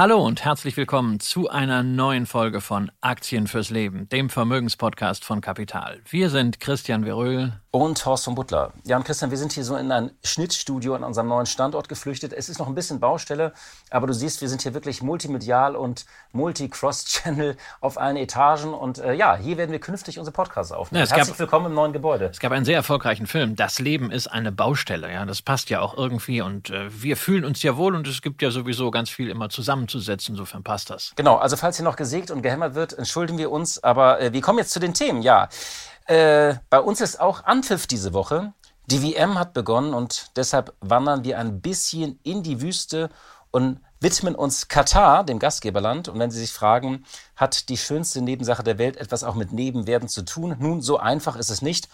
Hallo und herzlich willkommen zu einer neuen Folge von Aktien fürs Leben, dem Vermögenspodcast von Kapital. Wir sind Christian Veröhl und Horst von Butler. Ja, und Christian, wir sind hier so in ein Schnittstudio an unserem neuen Standort geflüchtet. Es ist noch ein bisschen Baustelle, aber du siehst, wir sind hier wirklich multimedial und multi-cross-channel auf allen Etagen. Und äh, ja, hier werden wir künftig unsere Podcasts aufnehmen. Ja, Herzlich gab, willkommen im neuen Gebäude. Es gab einen sehr erfolgreichen Film. Das Leben ist eine Baustelle. Ja, das passt ja auch irgendwie. Und äh, wir fühlen uns ja wohl und es gibt ja sowieso ganz viel immer zusammenzusetzen. Insofern passt das. Genau, also falls hier noch gesägt und gehämmert wird, entschuldigen wir uns. Aber äh, wir kommen jetzt zu den Themen. Ja. Äh, bei uns ist auch Anpfiff diese Woche. Die WM hat begonnen und deshalb wandern wir ein bisschen in die Wüste und widmen uns Katar, dem Gastgeberland. Und wenn Sie sich fragen, hat die schönste Nebensache der Welt etwas auch mit Nebenwerten zu tun? Nun, so einfach ist es nicht.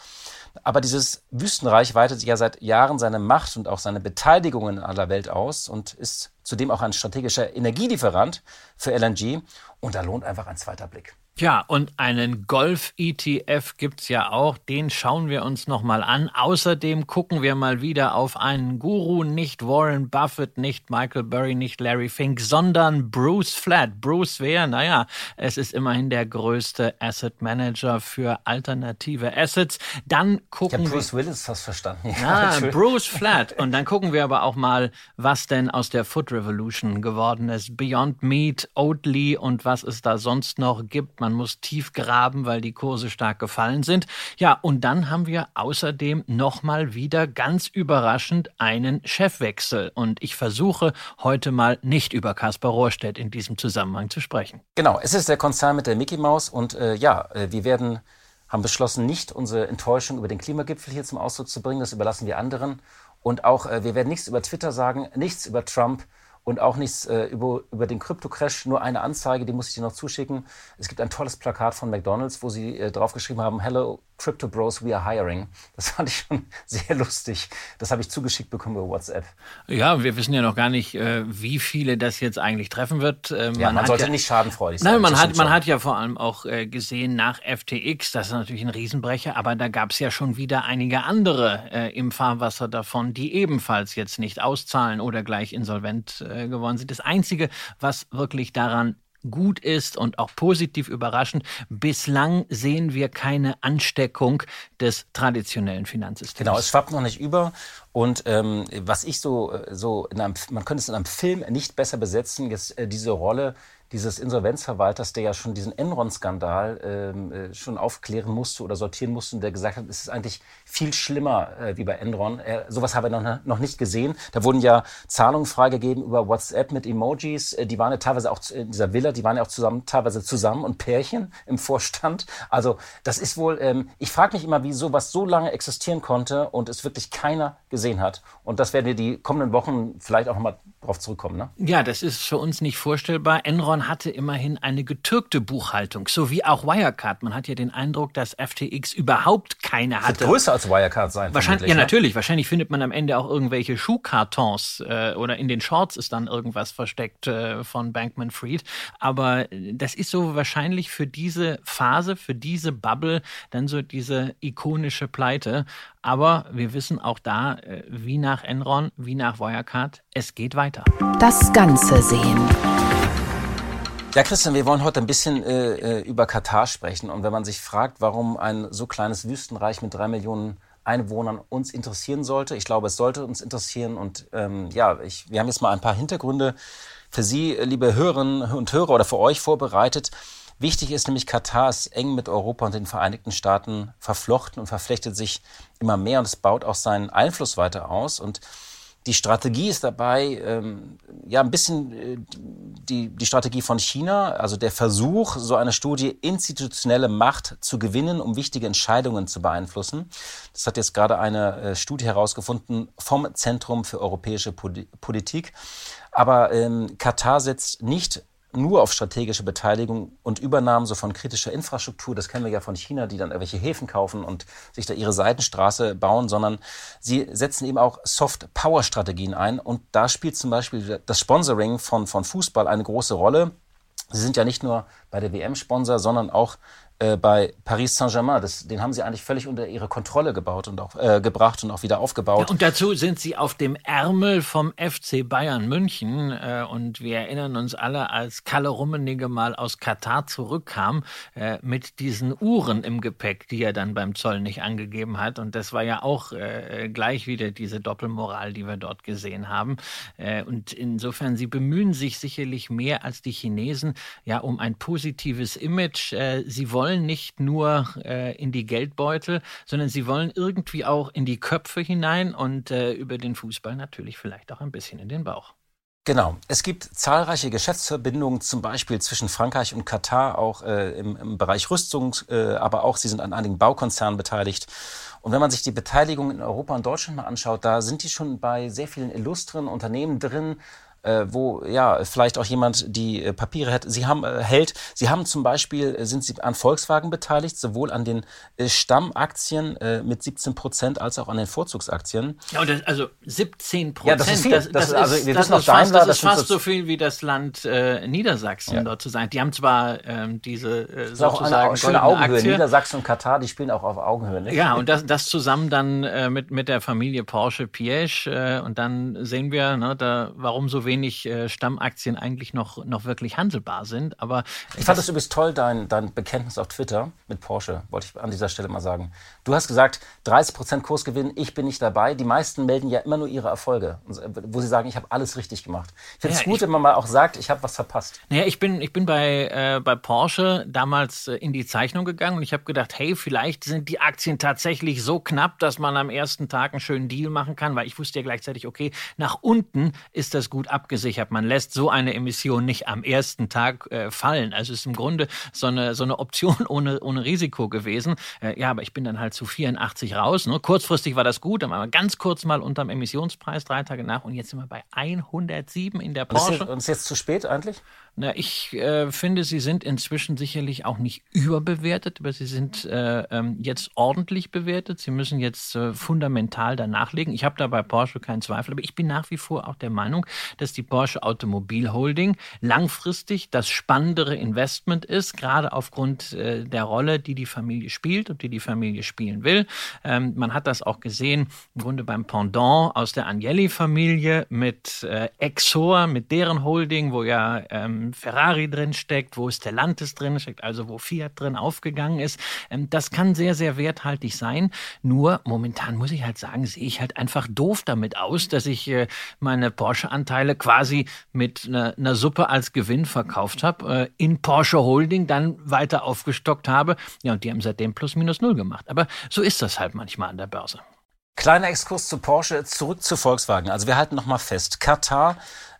Aber dieses Wüstenreich weitet ja seit Jahren seine Macht und auch seine Beteiligung in aller Welt aus und ist zudem auch ein strategischer Energielieferant für LNG. Und da lohnt einfach ein zweiter Blick. Ja, und einen Golf-ETF gibt's ja auch. Den schauen wir uns nochmal an. Außerdem gucken wir mal wieder auf einen Guru, nicht Warren Buffett, nicht Michael Burry, nicht Larry Fink, sondern Bruce Flatt. Bruce wer? Naja, es ist immerhin der größte Asset Manager für alternative Assets. Dann gucken ich Bruce Willis fast verstanden. Ja, ah, Bruce Flatt. Und dann gucken wir aber auch mal, was denn aus der Food Revolution geworden ist. Beyond Meat, Oatly und was es da sonst noch gibt man muss tief graben, weil die Kurse stark gefallen sind. Ja, und dann haben wir außerdem nochmal wieder ganz überraschend einen Chefwechsel. Und ich versuche heute mal nicht über Kaspar Rohrstedt in diesem Zusammenhang zu sprechen. Genau, es ist der Konzern mit der Mickey Maus und äh, ja, äh, wir werden haben beschlossen, nicht unsere Enttäuschung über den Klimagipfel hier zum Ausdruck zu bringen. Das überlassen wir anderen. Und auch, äh, wir werden nichts über Twitter sagen, nichts über Trump und auch nichts äh, über, über den Krypto-Crash. Nur eine Anzeige, die muss ich dir noch zuschicken. Es gibt ein tolles Plakat von McDonalds, wo sie äh, draufgeschrieben haben, Hello Crypto Bros, we are hiring. Das fand ich schon sehr lustig. Das habe ich zugeschickt bekommen über WhatsApp. Ja, wir wissen ja noch gar nicht, äh, wie viele das jetzt eigentlich treffen wird. Äh, man ja, man sollte ja, nicht schadenfreudig sein. Nein, man hat, man hat ja vor allem auch äh, gesehen nach FTX, das ist natürlich ein Riesenbrecher, aber da gab es ja schon wieder einige andere im Fahrwasser davon, die ebenfalls jetzt nicht auszahlen oder gleich insolvent geworden sind. Das Einzige, was wirklich daran gut ist und auch positiv überraschend. Bislang sehen wir keine Ansteckung des traditionellen Finanzsystems. Genau, es schwappt noch nicht über. Und ähm, was ich so, äh, so in einem, man könnte es in einem Film nicht besser besetzen, jetzt äh, diese Rolle dieses Insolvenzverwalters, der ja schon diesen Enron-Skandal ähm, äh, schon aufklären musste oder sortieren musste und der gesagt hat, es ist eigentlich viel schlimmer äh, wie bei Enron. Äh, sowas haben wir noch, noch nicht gesehen. Da wurden ja Zahlungen freigegeben über WhatsApp mit Emojis. Äh, die waren ja teilweise auch in dieser Villa, die waren ja auch zusammen, teilweise zusammen und Pärchen im Vorstand. Also das ist wohl, ähm, ich frage mich immer, wie sowas so lange existieren konnte und es wirklich keiner gesehen hat. Und das werden wir die kommenden Wochen vielleicht auch nochmal drauf zurückkommen. Ne? Ja, das ist für uns nicht vorstellbar. Enron hatte immerhin eine getürkte Buchhaltung, so wie auch Wirecard. Man hat ja den Eindruck, dass FTX überhaupt keine hatte. Wird größer als Wirecard sein. Wahrscheinlich, ja, ne? natürlich. Wahrscheinlich findet man am Ende auch irgendwelche Schuhkartons äh, oder in den Shorts ist dann irgendwas versteckt äh, von Bankman Fried. Aber das ist so wahrscheinlich für diese Phase, für diese Bubble dann so diese ikonische Pleite. Aber wir wissen auch da, äh, wie nach Enron, wie nach Wirecard, es geht weiter. Das Ganze sehen. Ja, Christian, wir wollen heute ein bisschen äh, äh, über Katar sprechen. Und wenn man sich fragt, warum ein so kleines Wüstenreich mit drei Millionen Einwohnern uns interessieren sollte, ich glaube, es sollte uns interessieren. Und ähm, ja, ich, wir haben jetzt mal ein paar Hintergründe für Sie, liebe Hörerinnen und Hörer, oder für euch vorbereitet. Wichtig ist nämlich, Katar ist eng mit Europa und den Vereinigten Staaten verflochten und verflechtet sich immer mehr und es baut auch seinen Einfluss weiter aus. Und die Strategie ist dabei, ähm, ja, ein bisschen äh, die, die Strategie von China, also der Versuch, so eine Studie institutionelle Macht zu gewinnen, um wichtige Entscheidungen zu beeinflussen. Das hat jetzt gerade eine äh, Studie herausgefunden vom Zentrum für europäische Politik. Aber ähm, Katar setzt nicht nur auf strategische Beteiligung und Übernahmen so von kritischer Infrastruktur, das kennen wir ja von China, die dann irgendwelche Häfen kaufen und sich da ihre Seitenstraße bauen, sondern sie setzen eben auch Soft-Power-Strategien ein. Und da spielt zum Beispiel das Sponsoring von, von Fußball eine große Rolle. Sie sind ja nicht nur bei der WM Sponsor, sondern auch äh, bei Paris Saint-Germain. Den haben sie eigentlich völlig unter ihre Kontrolle gebaut und auch äh, gebracht und auch wieder aufgebaut. Ja, und dazu sind sie auf dem Ärmel vom FC Bayern München. Äh, und wir erinnern uns alle, als Kalle Rummenigge mal aus Katar zurückkam äh, mit diesen Uhren im Gepäck, die er dann beim Zoll nicht angegeben hat. Und das war ja auch äh, gleich wieder diese Doppelmoral, die wir dort gesehen haben. Und insofern, sie bemühen sich sicherlich mehr als die Chinesen ja um ein positives Image. sie wollen wollen nicht nur äh, in die Geldbeutel, sondern sie wollen irgendwie auch in die Köpfe hinein und äh, über den Fußball natürlich vielleicht auch ein bisschen in den Bauch. Genau. Es gibt zahlreiche Geschäftsverbindungen, zum Beispiel zwischen Frankreich und Katar, auch äh, im, im, Bereich Rüstung, äh, aber auch sie sind an einigen Baukonzernen beteiligt. Und wenn man sich die Beteiligung in Europa und Deutschland mal anschaut, da sind die schon bei sehr vielen illustren Unternehmen drin, äh, wo ja vielleicht auch jemand die äh, Papiere hätte. Sie haben äh, hält. Sie haben zum Beispiel äh, sind Sie an Volkswagen beteiligt, sowohl an den äh, Stammaktien äh, mit 17 Prozent als auch an den Vorzugsaktien. Ja, das, also 17 Prozent. Ja, das ist viel. Das, das, das also, ist, wir das wissen ist fast, Daimler, das ist fast so viel wie das Land Niedersachsen ja. dort zu sein. Die haben zwar ähm, diese äh, sozusagen auch eine schöne Augenhöhe. Aktie. Niedersachsen und Katar, die spielen auch auf Augenhöhe. Nicht? Ja, und das, das zusammen dann mit mit der Familie Porsche äh, und dann sehen wir, ne, da warum so wenig äh, Stamm Aktien eigentlich noch, noch wirklich handelbar sind. Aber ich fand es übrigens toll, dein, dein Bekenntnis auf Twitter mit Porsche, wollte ich an dieser Stelle mal sagen. Du hast gesagt, 30% Kursgewinn, ich bin nicht dabei. Die meisten melden ja immer nur ihre Erfolge, wo sie sagen, ich habe alles richtig gemacht. Ich finde es ja, gut, wenn man mal auch sagt, ich habe was verpasst. Naja, ich bin, ich bin bei, äh, bei Porsche damals äh, in die Zeichnung gegangen und ich habe gedacht, hey, vielleicht sind die Aktien tatsächlich so knapp, dass man am ersten Tag einen schönen Deal machen kann, weil ich wusste ja gleichzeitig, okay, nach unten ist das gut abgesichert. Man lässt so eine Emission nicht am ersten Tag äh, fallen. Also es ist im Grunde so eine, so eine Option ohne, ohne Risiko gewesen. Äh, ja, aber ich bin dann halt zu 84 raus. Ne? Kurzfristig war das gut, dann waren wir ganz kurz mal unterm Emissionspreis, drei Tage nach und jetzt sind wir bei 107 in der Porsche. Und ist jetzt zu spät eigentlich? Na, ich äh, finde, sie sind inzwischen sicherlich auch nicht überbewertet, aber sie sind äh, ähm, jetzt ordentlich bewertet. Sie müssen jetzt äh, fundamental danach legen. Ich habe da bei Porsche keinen Zweifel, aber ich bin nach wie vor auch der Meinung, dass die Porsche Automobil Holding langfristig das spannendere Investment ist, gerade aufgrund äh, der Rolle, die die Familie spielt und die die Familie spielen will. Ähm, man hat das auch gesehen im Grunde beim Pendant aus der Agnelli-Familie mit äh, Exor, mit deren Holding, wo ja ähm, Ferrari drin steckt, wo Stellantis drin steckt, also wo Fiat drin aufgegangen ist. Ähm, das kann sehr, sehr werthaltig sein. Nur momentan muss ich halt sagen, sehe ich halt einfach doof damit aus, dass ich äh, meine Porsche-Anteile quasi mit einer Suppe als Gewinn verkauft habe, äh, in Porsche Holding dann weiter aufgestockt habe. Ja, und die haben seitdem plus minus null gemacht. Aber so ist das halt manchmal an der Börse. Kleiner Exkurs zu Porsche, zurück zu Volkswagen. Also wir halten nochmal fest. Katar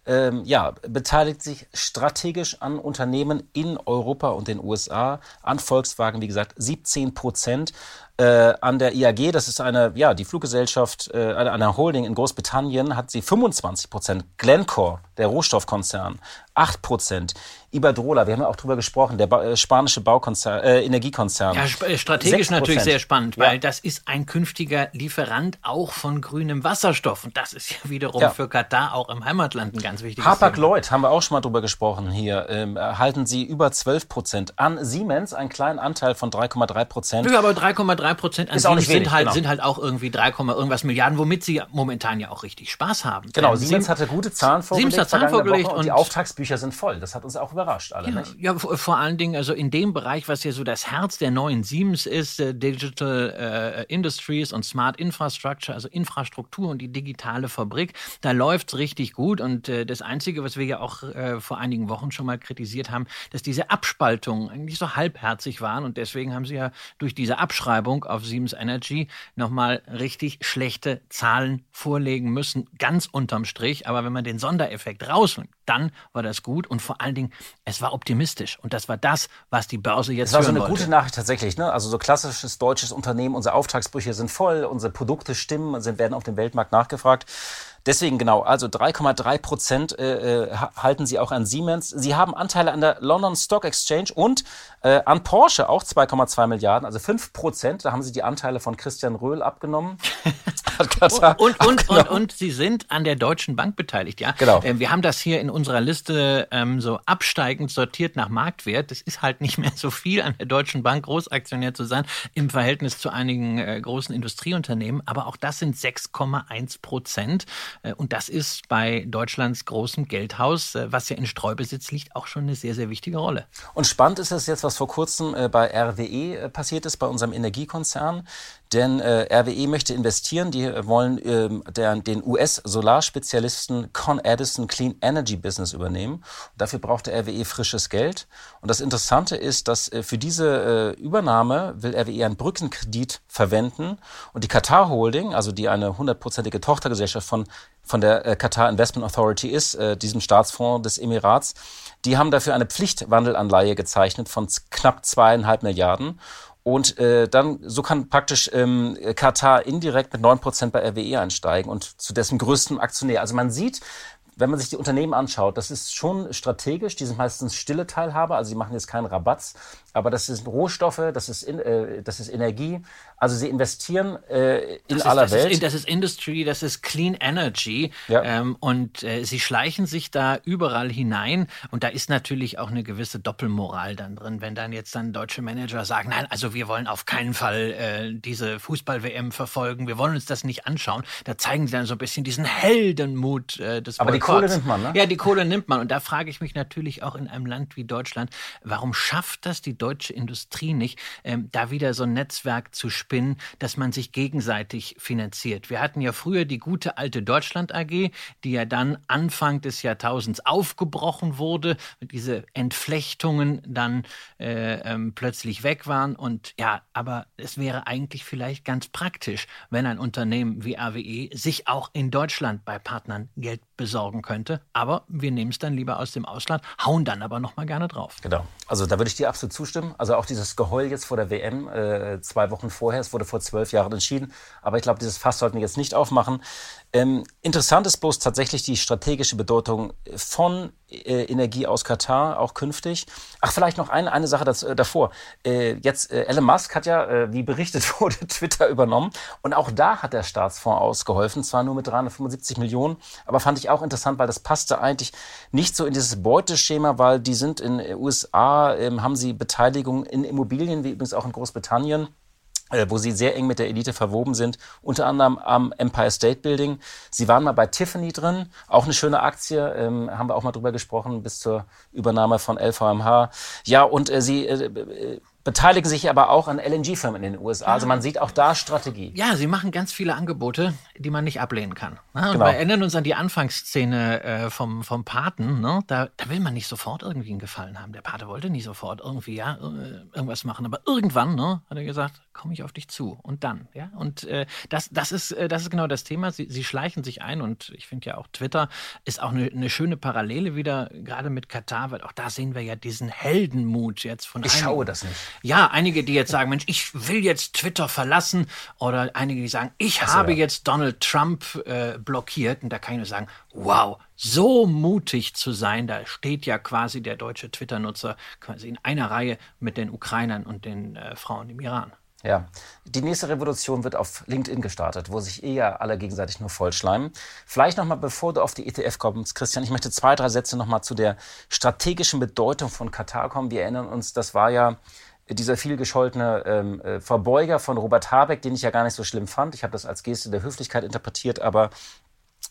ähm, ja, beteiligt sich strategisch an Unternehmen in Europa und den USA, an Volkswagen, wie gesagt, 17 Prozent. Äh, an der IAG, das ist eine, ja, die Fluggesellschaft, äh, eine Holding in Großbritannien, hat sie 25 Prozent. Glencore, der Rohstoffkonzern, 8 Prozent. Iberdrola, wir haben ja auch drüber gesprochen, der ba äh, spanische Baukonzern, äh, Energiekonzern. Ja, äh, strategisch natürlich sehr spannend, weil ja. das ist ein künftiger Lieferant auch von grünem Wasserstoff. Und das ist ja wiederum ja. für Katar auch im Heimatland ein ganz wichtiges Hapag Lloyd, haben wir auch schon mal drüber gesprochen hier, ähm, halten sie über 12 Prozent. An Siemens einen kleinen Anteil von 3,3 Prozent. Ja, aber 3,3 Prozent an Siemens sind, halt, genau. sind halt auch irgendwie 3, irgendwas Milliarden, womit sie momentan ja auch richtig Spaß haben. Genau, Siemens, Siemens hatte gute Zahlen vorgelegt. Siemens hat Zahlen vorgelegt und, und die Auftragsbücher sind voll. Das hat uns auch überrascht alle. Ja, ja vor, allen Dingen also in dem Bereich, was ja so das Herz der neuen Siemens ist, äh, Digital äh, Industries und Smart Infrastructure, also Infrastruktur und die digitale Fabrik, da läuft es richtig gut und äh, das Einzige, was wir ja auch äh, vor einigen Wochen schon mal kritisiert haben, dass diese Abspaltungen eigentlich so halbherzig waren und deswegen haben sie ja durch diese Abschreibung auf Siemens Energy nochmal richtig schlechte Zahlen vorlegen müssen, ganz unterm Strich. Aber wenn man den Sondereffekt rausnimmt, dann war das gut und vor allen Dingen, es war optimistisch und das war das, was die Börse jetzt Das war so eine wollte. gute Nachricht tatsächlich. Ne? Also so klassisches deutsches Unternehmen, unsere Auftragsbrüche sind voll, unsere Produkte stimmen, sind, werden auf dem Weltmarkt nachgefragt. Deswegen genau, also 3,3 Prozent äh, äh, halten sie auch an Siemens. Sie haben Anteile an der London Stock Exchange und äh, an Porsche auch 2,2 Milliarden, also 5 Prozent. Da haben sie die Anteile von Christian Röhl abgenommen. und, und, und, und, und sie sind an der Deutschen Bank beteiligt, ja. Genau. Ähm, wir haben das hier in unserer Liste ähm, so absteigend sortiert nach Marktwert. Das ist halt nicht mehr so viel an der Deutschen Bank Großaktionär zu sein im Verhältnis zu einigen äh, großen Industrieunternehmen. Aber auch das sind 6,1 Prozent. Äh, und das ist bei Deutschlands großem Geldhaus, äh, was ja in Streubesitz liegt, auch schon eine sehr, sehr wichtige Rolle. Und spannend ist es jetzt, was vor kurzem äh, bei RWE passiert ist, bei unserem Energiekonzern. Denn äh, RWE möchte investieren. Die wollen ähm, der, den US-Solarspezialisten Con Edison Clean Energy Business übernehmen. Dafür brauchte RWE frisches Geld. Und das Interessante ist, dass äh, für diese äh, Übernahme will RWE einen Brückenkredit verwenden. Und die Qatar Holding, also die eine hundertprozentige Tochtergesellschaft von von der äh, Qatar Investment Authority ist, äh, diesem Staatsfonds des Emirats, die haben dafür eine Pflichtwandelanleihe gezeichnet von knapp zweieinhalb Milliarden. Und äh, dann, so kann praktisch ähm, Katar indirekt mit neun Prozent bei RWE einsteigen und zu dessen größtem Aktionär. Also man sieht, wenn man sich die Unternehmen anschaut, das ist schon strategisch. Die sind meistens stille Teilhaber, also sie machen jetzt keinen Rabatz, aber das sind Rohstoffe, das ist, in, äh, das ist Energie. Also sie investieren äh, in das aller ist, das Welt. Ist, das ist Industry, das ist Clean Energy. Ja. Ähm, und äh, sie schleichen sich da überall hinein. Und da ist natürlich auch eine gewisse Doppelmoral dann drin, wenn dann jetzt dann deutsche Manager sagen, nein, also wir wollen auf keinen Fall äh, diese Fußball-WM verfolgen, wir wollen uns das nicht anschauen. Da zeigen sie dann so ein bisschen diesen Heldenmut äh, des Aber die. Kohle nimmt man, ne? Ja, die Kohle nimmt man. Und da frage ich mich natürlich auch in einem Land wie Deutschland, warum schafft das die deutsche Industrie nicht, ähm, da wieder so ein Netzwerk zu spinnen, dass man sich gegenseitig finanziert. Wir hatten ja früher die gute alte Deutschland AG, die ja dann Anfang des Jahrtausends aufgebrochen wurde, diese Entflechtungen dann äh, ähm, plötzlich weg waren. Und ja, aber es wäre eigentlich vielleicht ganz praktisch, wenn ein Unternehmen wie RWE sich auch in Deutschland bei Partnern Geld besorgen könnte. Aber wir nehmen es dann lieber aus dem Ausland, hauen dann aber noch mal gerne drauf. Genau. Also da würde ich dir absolut zustimmen. Also auch dieses Geheul jetzt vor der WM, äh, zwei Wochen vorher, es wurde vor zwölf Jahren entschieden. Aber ich glaube, dieses Fass sollten wir jetzt nicht aufmachen. Ähm, interessant ist bloß tatsächlich die strategische Bedeutung von Energie aus Katar, auch künftig. Ach, vielleicht noch eine, eine Sache das, äh, davor. Äh, jetzt, äh, Elon Musk hat ja, äh, wie berichtet wurde, Twitter übernommen. Und auch da hat der Staatsfonds ausgeholfen, zwar nur mit 375 Millionen, aber fand ich auch interessant, weil das passte eigentlich nicht so in dieses Beuteschema, weil die sind in den USA, ähm, haben sie Beteiligung in Immobilien, wie übrigens auch in Großbritannien äh, wo sie sehr eng mit der Elite verwoben sind, unter anderem am Empire State Building. Sie waren mal bei Tiffany drin, auch eine schöne Aktie, ähm, haben wir auch mal drüber gesprochen, bis zur Übernahme von LVMH. Ja, und äh, sie äh, äh, beteiligen sich aber auch an LNG-Firmen in den USA. Also man sieht auch da Strategie. Ja, sie machen ganz viele Angebote, die man nicht ablehnen kann. Ne? Und Genau. wir erinnern uns an die Anfangsszene äh, vom, vom Paten. Ne? Da, da will man nicht sofort irgendwie einen Gefallen haben. Der Pate wollte nicht sofort irgendwie ja äh, irgendwas machen. Aber irgendwann ne, hat er gesagt, komme ich auf dich zu. Und dann. ja. Und äh, das, das, ist, äh, das ist genau das Thema. Sie, sie schleichen sich ein. Und ich finde ja auch Twitter ist auch eine, eine schöne Parallele wieder, gerade mit Katar, weil auch da sehen wir ja diesen Heldenmut jetzt von Ich einigen. schaue das nicht. Ja, einige, die jetzt sagen, Mensch, ich will jetzt Twitter verlassen. Oder einige, die sagen, ich habe ja. jetzt Donald Trump äh, blockiert. Und da kann ich nur sagen, wow, so mutig zu sein. Da steht ja quasi der deutsche Twitter-Nutzer quasi in einer Reihe mit den Ukrainern und den äh, Frauen im Iran. Ja, die nächste Revolution wird auf LinkedIn gestartet, wo sich eher alle gegenseitig nur vollschleimen. Vielleicht nochmal, bevor du auf die ETF kommst, Christian, ich möchte zwei, drei Sätze nochmal zu der strategischen Bedeutung von Katar kommen. Wir erinnern uns, das war ja dieser viel gescholtene ähm, äh, Verbeuger von Robert Habeck, den ich ja gar nicht so schlimm fand. Ich habe das als Geste der Höflichkeit interpretiert, aber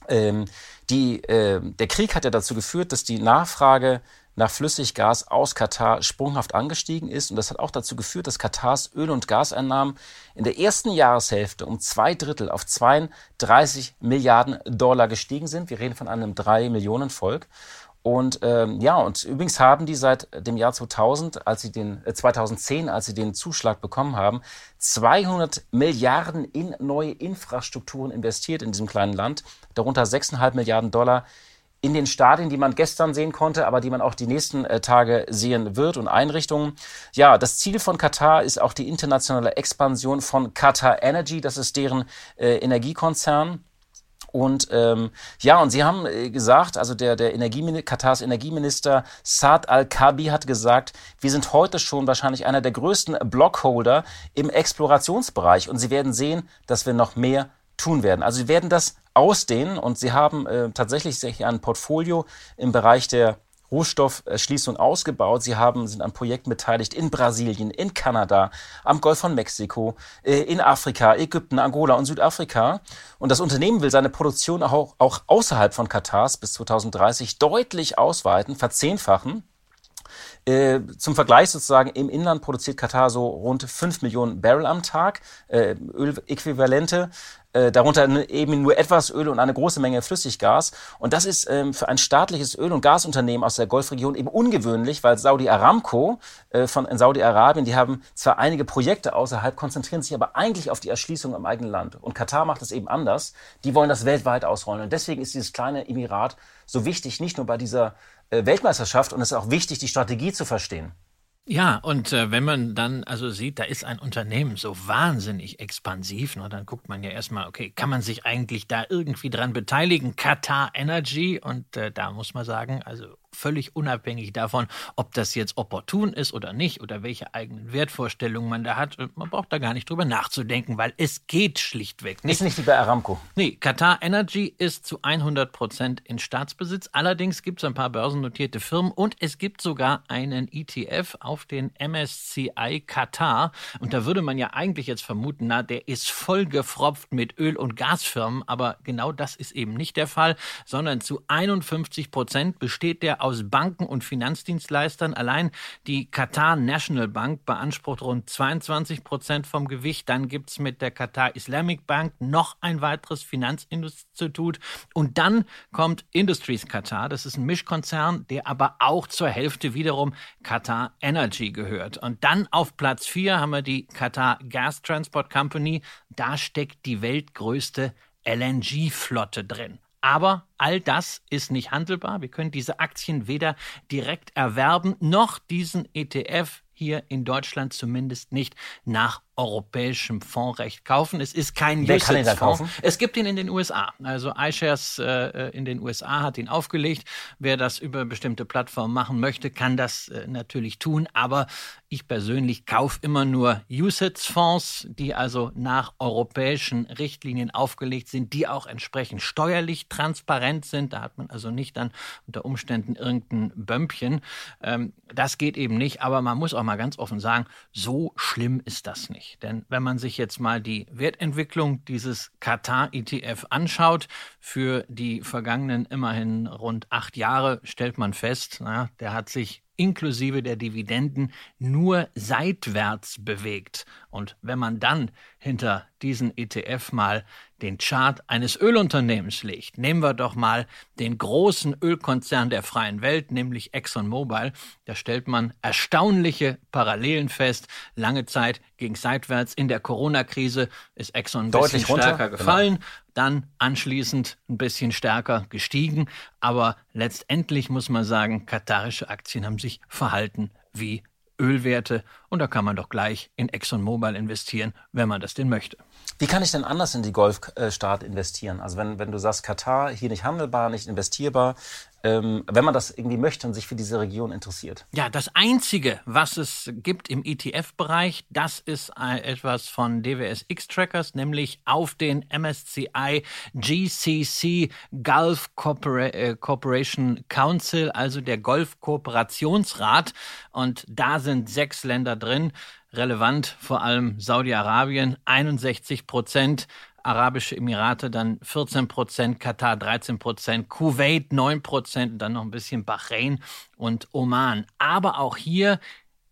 ähm, die, äh, der Krieg hat ja dazu geführt, dass die Nachfrage nach Flüssiggas aus Katar sprunghaft angestiegen ist. Und das hat auch dazu geführt, dass Katars Öl- und Gaseinnahmen in der ersten Jahreshälfte um zwei Drittel auf 32 Milliarden Dollar gestiegen sind. Wir reden von einem drei Millionen Volk. Und ähm, ja, und übrigens haben die seit dem Jahr 2000, als sie den äh, 2010, als sie den Zuschlag bekommen haben, 200 Milliarden in neue Infrastrukturen investiert in diesem kleinen Land, darunter 6,5 Milliarden Dollar in den Stadien, die man gestern sehen konnte, aber die man auch die nächsten äh, Tage sehen wird und Einrichtungen. Ja, das Ziel von Katar ist auch die internationale Expansion von Qatar Energy, das ist deren äh, Energiekonzern. Und ähm, ja, und sie haben äh, gesagt, also der, der Energiemin Katars Energieminister Saad Al-Kabi hat gesagt, wir sind heute schon wahrscheinlich einer der größten Blockholder im Explorationsbereich und sie werden sehen, dass wir noch mehr tun werden. Also sie werden das ausdehnen und sie haben äh, tatsächlich sich ein Portfolio im Bereich der Rohstofferschließung ausgebaut. Sie haben, sind an Projekten beteiligt in Brasilien, in Kanada, am Golf von Mexiko, äh, in Afrika, Ägypten, Angola und Südafrika. Und das Unternehmen will seine Produktion auch, auch außerhalb von Katars bis 2030 deutlich ausweiten, verzehnfachen. Äh, zum Vergleich sozusagen, im Inland produziert Katar so rund 5 Millionen Barrel am Tag, äh, Öläquivalente, äh, darunter eben nur etwas Öl und eine große Menge Flüssiggas. Und das ist ähm, für ein staatliches Öl- und Gasunternehmen aus der Golfregion eben ungewöhnlich, weil Saudi Aramco äh, von Saudi-Arabien, die haben zwar einige Projekte außerhalb, konzentrieren sich aber eigentlich auf die Erschließung im eigenen Land. Und Katar macht es eben anders. Die wollen das weltweit ausrollen. Und deswegen ist dieses kleine Emirat so wichtig, nicht nur bei dieser Weltmeisterschaft und es ist auch wichtig, die Strategie zu verstehen. Ja, und äh, wenn man dann also sieht, da ist ein Unternehmen so wahnsinnig expansiv, ne, dann guckt man ja erstmal, okay, kann man sich eigentlich da irgendwie dran beteiligen? Qatar Energy und äh, da muss man sagen, also völlig unabhängig davon, ob das jetzt opportun ist oder nicht oder welche eigenen Wertvorstellungen man da hat. Man braucht da gar nicht drüber nachzudenken, weil es geht schlichtweg nicht. Ist nicht wie bei Aramco. Nee, Qatar Energy ist zu 100 Prozent in Staatsbesitz. Allerdings gibt es ein paar börsennotierte Firmen und es gibt sogar einen ETF auf den MSCI Qatar. Und da würde man ja eigentlich jetzt vermuten, na, der ist vollgefropft mit Öl- und Gasfirmen. Aber genau das ist eben nicht der Fall, sondern zu 51 Prozent besteht der aus Banken und Finanzdienstleistern. Allein die Qatar National Bank beansprucht rund 22 Prozent vom Gewicht. Dann gibt es mit der Qatar Islamic Bank noch ein weiteres Finanzinstitut. Und dann kommt Industries Qatar. Das ist ein Mischkonzern, der aber auch zur Hälfte wiederum Qatar Energy gehört. Und dann auf Platz 4 haben wir die Qatar Gas Transport Company. Da steckt die weltgrößte LNG-Flotte drin. Aber all das ist nicht handelbar. Wir können diese Aktien weder direkt erwerben, noch diesen ETF hier in Deutschland zumindest nicht nach europäischem Fondsrecht kaufen. Es ist kein Wer kann ihn da kaufen? Es gibt ihn in den USA. Also iShares äh, in den USA hat ihn aufgelegt. Wer das über bestimmte Plattformen machen möchte, kann das äh, natürlich tun. Aber ich persönlich kaufe immer nur USITS-Fonds, die also nach europäischen Richtlinien aufgelegt sind, die auch entsprechend steuerlich transparent sind. Da hat man also nicht dann unter Umständen irgendein Bömpchen. Ähm, das geht eben nicht. Aber man muss auch mal ganz offen sagen, so schlimm ist das nicht nicht. Denn wenn man sich jetzt mal die Wertentwicklung dieses Katar-ETF anschaut, für die vergangenen immerhin rund acht Jahre, stellt man fest, na, der hat sich inklusive der Dividenden nur seitwärts bewegt. Und wenn man dann hinter diesen ETF mal den Chart eines Ölunternehmens legt, nehmen wir doch mal den großen Ölkonzern der freien Welt, nämlich ExxonMobil, da stellt man erstaunliche Parallelen fest. Lange Zeit ging seitwärts. In der Corona-Krise ist Exxon ein Deutlich bisschen runter, stärker gefallen, genau. dann anschließend ein bisschen stärker gestiegen. Aber letztendlich muss man sagen, katarische Aktien haben sich verhalten wie Ölwerte und da kann man doch gleich in ExxonMobil investieren, wenn man das denn möchte. Wie kann ich denn anders in die Golfstaat investieren? Also wenn, wenn du sagst, Katar, hier nicht handelbar, nicht investierbar, wenn man das irgendwie möchte und sich für diese Region interessiert. Ja, das Einzige, was es gibt im ETF-Bereich, das ist etwas von DWS X-Trackers, nämlich auf den MSCI GCC Gulf äh, Corporation Council, also der Golf Kooperationsrat. Und da sind sechs Länder drin relevant, vor allem Saudi-Arabien, 61 Prozent Arabische Emirate dann 14 Prozent, Katar 13 Prozent, Kuwait 9 Prozent, dann noch ein bisschen Bahrain und Oman. Aber auch hier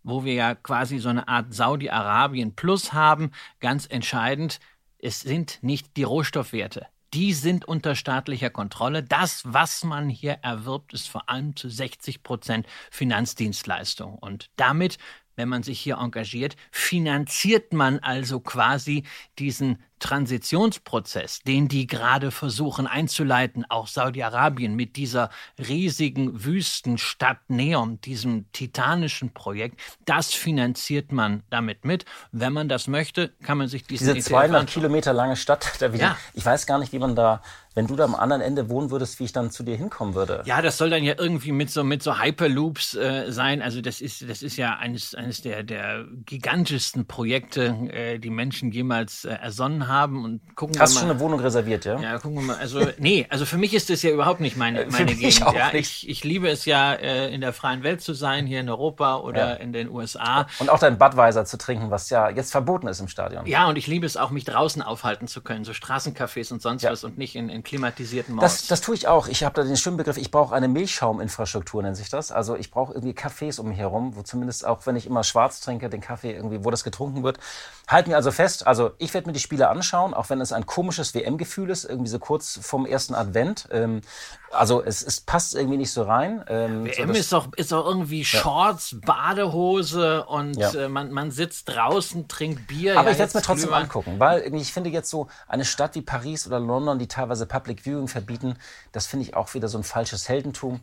wo wir ja quasi so eine Art Saudi-Arabien Plus haben, ganz entscheidend, es sind nicht die Rohstoffwerte. Die sind unter staatlicher Kontrolle. Das, was man hier erwirbt, ist vor allem zu 60 Prozent Finanzdienstleistung. Und damit wenn man sich hier engagiert, finanziert man also quasi diesen Transitionsprozess, den die gerade versuchen einzuleiten, auch Saudi-Arabien mit dieser riesigen Wüstenstadt Neom, diesem titanischen Projekt, das finanziert man damit mit. Wenn man das möchte, kann man sich diesen Diese 200 Kilometer lange Stadt, ja. ich weiß gar nicht, wie man da wenn du da am anderen Ende wohnen würdest, wie ich dann zu dir hinkommen würde. Ja, das soll dann ja irgendwie mit so mit so Hyperloops äh, sein. Also das ist das ist ja eines eines der der gigantischsten Projekte, äh, die Menschen jemals äh, ersonnen haben und gucken Hast wir mal. schon eine Wohnung reserviert, ja? Ja, gucken wir mal. Also nee, also für mich ist das ja überhaupt nicht meine meine Gegend. Auch ja, nicht. Ich, ich liebe es ja äh, in der freien Welt zu sein, hier in Europa oder ja. in den USA. Und auch dein Budweiser zu trinken, was ja jetzt verboten ist im Stadion. Ja, und ich liebe es auch, mich draußen aufhalten zu können, so Straßencafés und sonst ja. was und nicht in, in klimatisierten Malls. Das, das tue ich auch. Ich habe da den schönen Begriff, ich brauche eine Milchschauminfrastruktur, nennt sich das. Also ich brauche irgendwie Cafés um mich herum, wo zumindest auch, wenn ich immer schwarz trinke, den Kaffee irgendwie, wo das getrunken wird. Halten wir also fest, also ich werde mir die Spiele anschauen, auch wenn es ein komisches WM-Gefühl ist, irgendwie so kurz vom ersten Advent. Ähm, also es, es passt irgendwie nicht so rein. Ähm, WM so ist doch ist doch irgendwie Shorts, Badehose und ja. äh, man, man sitzt draußen, trinkt Bier. Aber ja, ich werde es mir trotzdem Glühwein. angucken, weil ich finde jetzt so eine Stadt wie Paris oder London, die teilweise Public Viewing verbieten, das finde ich auch wieder so ein falsches Heldentum.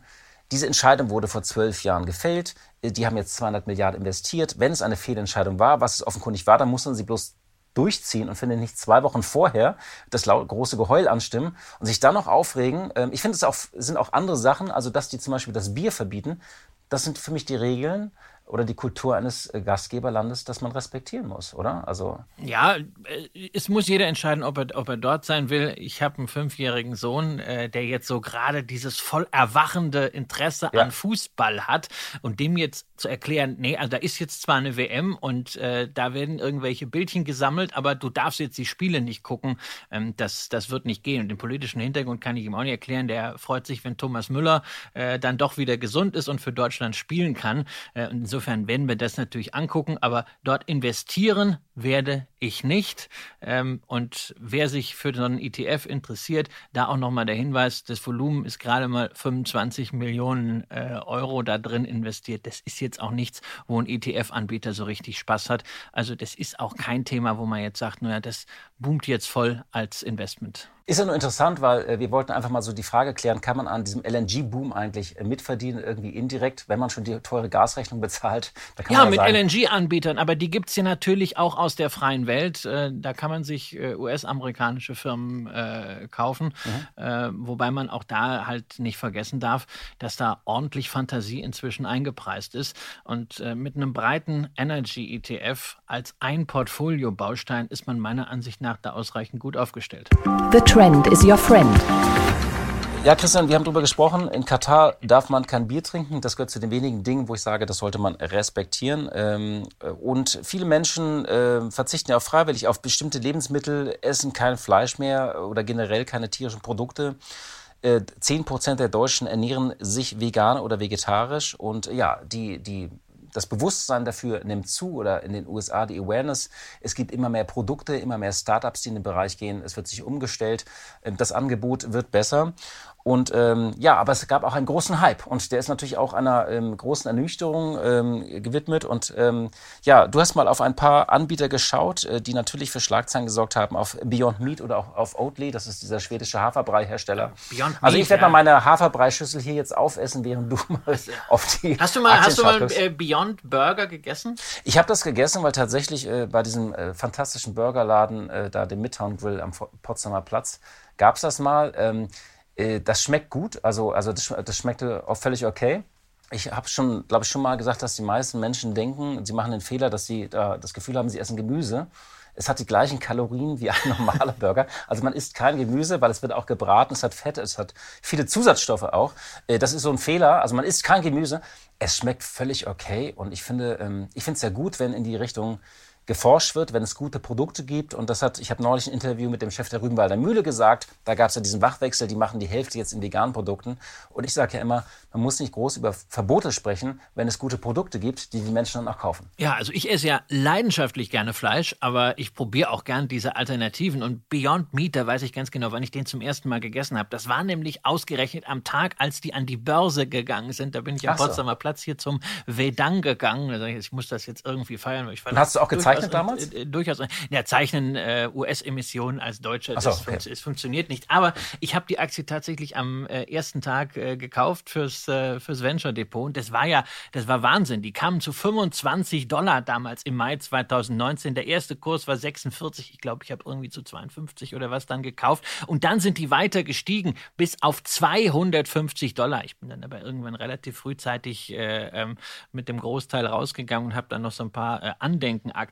Diese Entscheidung wurde vor zwölf Jahren gefällt. Die haben jetzt 200 Milliarden investiert. Wenn es eine Fehlentscheidung war, was es offenkundig war, dann mussten sie bloß durchziehen und finde nicht zwei Wochen vorher das große Geheul anstimmen und sich dann noch aufregen. Ähm, ich finde es auch, sind auch andere Sachen, also dass die zum Beispiel das Bier verbieten, das sind für mich die Regeln oder die Kultur eines äh, Gastgeberlandes, das man respektieren muss, oder? Also ja, äh, es muss jeder entscheiden, ob er, ob er dort sein will. Ich habe einen fünfjährigen Sohn, äh, der jetzt so gerade dieses voll erwachende Interesse ja. an Fußball hat und dem jetzt zu erklären, nee, also da ist jetzt zwar eine WM und äh, da werden irgendwelche Bildchen gesammelt, aber du darfst jetzt die Spiele nicht gucken. Ähm, das, das wird nicht gehen. Und den politischen Hintergrund kann ich ihm auch nicht erklären. Der freut sich, wenn Thomas Müller äh, dann doch wieder gesund ist und für Deutschland spielen kann. Äh, insofern Insofern werden wir das natürlich angucken, aber dort investieren werde ich nicht. Ähm, und wer sich für so einen ETF interessiert, da auch nochmal der Hinweis, das Volumen ist gerade mal 25 Millionen äh, Euro da drin investiert. Das ist jetzt auch nichts, wo ein ETF-Anbieter so richtig Spaß hat. Also das ist auch kein Thema, wo man jetzt sagt, naja, das boomt jetzt voll als Investment. Ist ja nur interessant, weil äh, wir wollten einfach mal so die Frage klären, kann man an diesem LNG-Boom eigentlich äh, mitverdienen, irgendwie indirekt, wenn man schon die teure Gasrechnung bezahlt? ja, mit LNG-Anbietern, aber die gibt es ja natürlich auch aus der freien Welt. Äh, da kann man sich äh, US-amerikanische Firmen äh, kaufen, mhm. Äh, wobei man auch da halt nicht vergessen darf, dass da ordentlich Fantasie inzwischen eingepreist ist. Und äh, mit einem breiten Energy-ETF als ein Portfolio-Baustein ist man meiner Ansicht nach da ausreichend gut aufgestellt. The trend is your friend. Ja, Christian, wir haben darüber gesprochen. In Katar darf man kein Bier trinken. Das gehört zu den wenigen Dingen, wo ich sage, das sollte man respektieren. Ähm, und viele Menschen äh, verzichten ja auch freiwillig auf bestimmte Lebensmittel, essen kein Fleisch mehr oder generell keine tierischen Produkte. Äh, zehn Prozent der Deutschen ernähren sich vegan oder vegetarisch. Und ja, die, die das Bewusstsein dafür nimmt zu oder in den USA die Awareness. Es gibt immer mehr Produkte, immer mehr Startups, die in den Bereich gehen. Es wird sich umgestellt. Ähm, das Angebot wird besser. Und ähm, ja, aber es gab auch einen großen Hype und der ist natürlich auch einer ähm, großen Ernüchterung ähm, gewidmet. Und ähm, ja, du hast mal auf ein paar Anbieter geschaut, äh, die natürlich für Schlagzeilen gesorgt haben, auf Beyond Meat oder auch auf Oatly, das ist dieser schwedische Haferbrei-Hersteller. Beyond also ich werde ja. mal meine Haferbrei-Schüssel hier jetzt aufessen, während du mal auf die Hast du mal, hast du mal äh, Beyond Burger gegessen? Ich habe das gegessen, weil tatsächlich äh, bei diesem äh, fantastischen Burgerladen, äh, da dem Midtown Grill am Potsdamer Platz, gab es das mal. Ähm, äh, das schmeckt gut, also, also das, das schmeckte auch völlig okay. Ich habe schon, glaube ich, schon mal gesagt, dass die meisten Menschen denken, sie machen den Fehler, dass sie äh, das Gefühl haben, sie essen Gemüse. Es hat die gleichen Kalorien wie ein normaler Burger. Also man isst kein Gemüse, weil es wird auch gebraten, es hat Fett, es hat viele Zusatzstoffe auch. Äh, das ist so ein Fehler. Also man isst kein Gemüse. Es schmeckt völlig okay und ich finde, ähm, ich finde es sehr gut, wenn in die Richtung geforscht wird, wenn es gute Produkte gibt. Und das hat, ich habe neulich ein Interview mit dem Chef der Rügenwalder Mühle gesagt. Da gab es ja diesen Wachwechsel, die machen die Hälfte jetzt in veganen Produkten. Und ich sage ja immer, man muss nicht groß über Verbote sprechen, wenn es gute Produkte gibt, die die Menschen dann auch kaufen. Ja, also ich esse ja leidenschaftlich gerne Fleisch, aber ich probiere auch gern diese Alternativen. Und Beyond Meat, da weiß ich ganz genau, wann ich den zum ersten Mal gegessen habe. Das war nämlich ausgerechnet am Tag, als die an die Börse gegangen sind. Da bin ich am so. Potsdamer Platz hier zum Vedang gegangen. Ich muss das jetzt irgendwie feiern. Ich Und hast du auch gezeichnet damals? Äh, durchaus. Ja, zeichnen äh, US-Emissionen als Deutscher, so, das, okay. fun das, funktioniert nicht. Aber ich habe die Aktie tatsächlich am äh, ersten Tag äh, gekauft fürs, äh, fürs Venture Depot. Und das war ja, das war Wahnsinn. Die kamen zu 25 Dollar damals im Mai 2019. Der erste Kurs war 46. Ich glaube, ich habe irgendwie zu 52 oder was dann gekauft. Und dann sind die weiter gestiegen bis auf 250 Dollar. Ich bin dann aber irgendwann relativ frühzeitig äh, ähm, mit dem Großteil rausgegangen und habe dann noch so ein paar äh,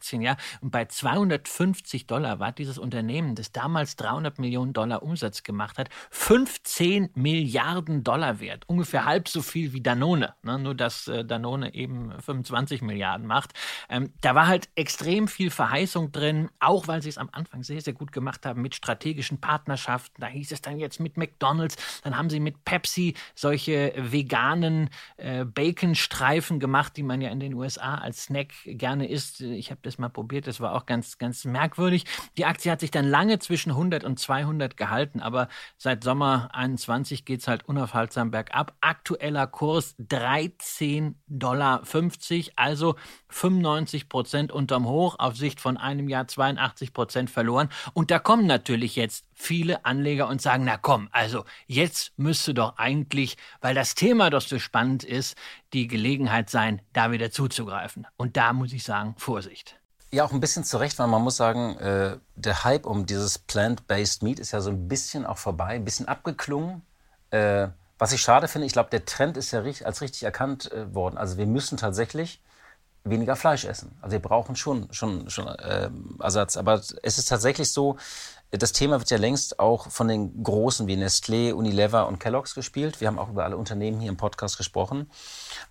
Andenkenaktien. Ja, und bei 250 Dollar war dieses Unternehmen, das damals 300 Millionen Dollar Umsatz gemacht hat, 15 Milliarden Dollar wert. Ungefähr halb so viel wie Danone. Ne? Nur, dass äh, Danone eben 25 Milliarden macht. Ähm, da war halt extrem viel Verheißung drin, auch weil sie es am Anfang sehr, sehr gut gemacht haben mit strategischen Partnerschaften. Da hieß es dann jetzt mit McDonalds, dann haben sie mit Pepsi solche veganen äh, Baconstreifen gemacht, die man ja in den USA als Snack gerne isst. Ich habe das mal probiert, das war auch ganz, ganz merkwürdig. Die Aktie hat sich dann lange zwischen 100 und 200 gehalten, aber seit Sommer 21 geht es halt unaufhaltsam bergab. Aktueller Kurs 13,50 Dollar, also 95 Prozent unterm Hoch, auf Sicht von einem Jahr 82 Prozent verloren. Und da kommen natürlich jetzt viele Anleger und sagen, na komm, also jetzt müsste doch eigentlich, weil das Thema doch so spannend ist, die Gelegenheit sein, da wieder zuzugreifen. Und da muss ich sagen, Vorsicht. Ja, auch ein bisschen zurecht, weil man muss sagen, äh, der Hype um dieses Plant-Based Meat ist ja so ein bisschen auch vorbei, ein bisschen abgeklungen. Äh, was ich schade finde, ich glaube, der Trend ist ja richtig, als richtig erkannt äh, worden. Also wir müssen tatsächlich weniger Fleisch essen. Also wir brauchen schon, schon, schon äh, Ersatz. Aber es ist tatsächlich so, das Thema wird ja längst auch von den Großen wie Nestlé, Unilever und Kellogg's gespielt. Wir haben auch über alle Unternehmen hier im Podcast gesprochen.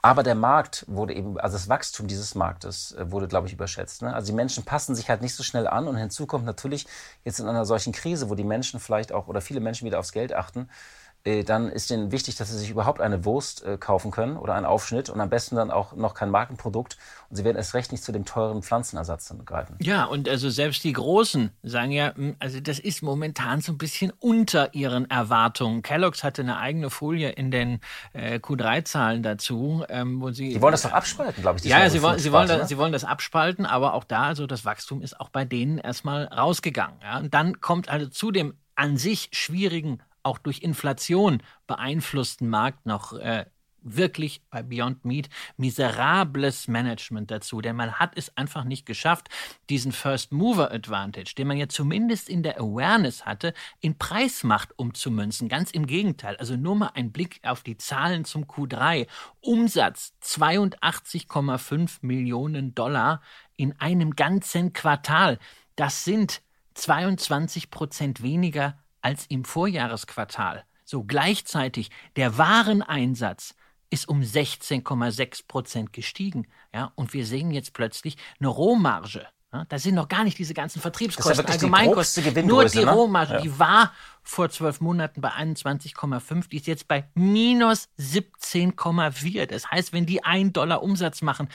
Aber der Markt wurde eben, also das Wachstum dieses Marktes äh, wurde, glaube ich, überschätzt. Ne? Also die Menschen passen sich halt nicht so schnell an und hinzu kommt natürlich jetzt in einer solchen Krise, wo die Menschen vielleicht auch oder viele Menschen wieder aufs Geld achten, dann ist denen wichtig, dass sie sich überhaupt eine Wurst äh, kaufen können oder einen Aufschnitt und am besten dann auch noch kein Markenprodukt. Und sie werden erst recht nicht zu dem teuren Pflanzenersatz greifen. Ja, und also selbst die Großen sagen ja, hm, also das ist momentan so ein bisschen unter ihren Erwartungen. Kellogg's hatte eine eigene Folie in den äh, Q3-Zahlen dazu, ähm, wo sie. Die wollen das doch abspalten, glaube ich. Ja, ja sie, wollen, sie, wollen das, ne? sie wollen das abspalten, aber auch da, also das Wachstum ist auch bei denen erstmal rausgegangen. Ja? Und dann kommt also zu dem an sich schwierigen auch durch Inflation beeinflussten Markt noch äh, wirklich bei Beyond Meat miserables Management dazu, denn man hat es einfach nicht geschafft, diesen First Mover Advantage, den man ja zumindest in der Awareness hatte, in Preismacht umzumünzen. Ganz im Gegenteil. Also nur mal ein Blick auf die Zahlen zum Q3. Umsatz 82,5 Millionen Dollar in einem ganzen Quartal. Das sind 22 Prozent weniger als im Vorjahresquartal. So gleichzeitig der Wareneinsatz ist um 16,6 Prozent gestiegen. Ja, und wir sehen jetzt plötzlich eine Rohmarge. Ja, da sind noch gar nicht diese ganzen Vertriebskosten, ja Allgemeinkosten. Nur die ne? Rohmarge, ja. die war vor zwölf Monaten bei 21,5, die ist jetzt bei minus 17,4. Das heißt, wenn die einen Dollar Umsatz machen,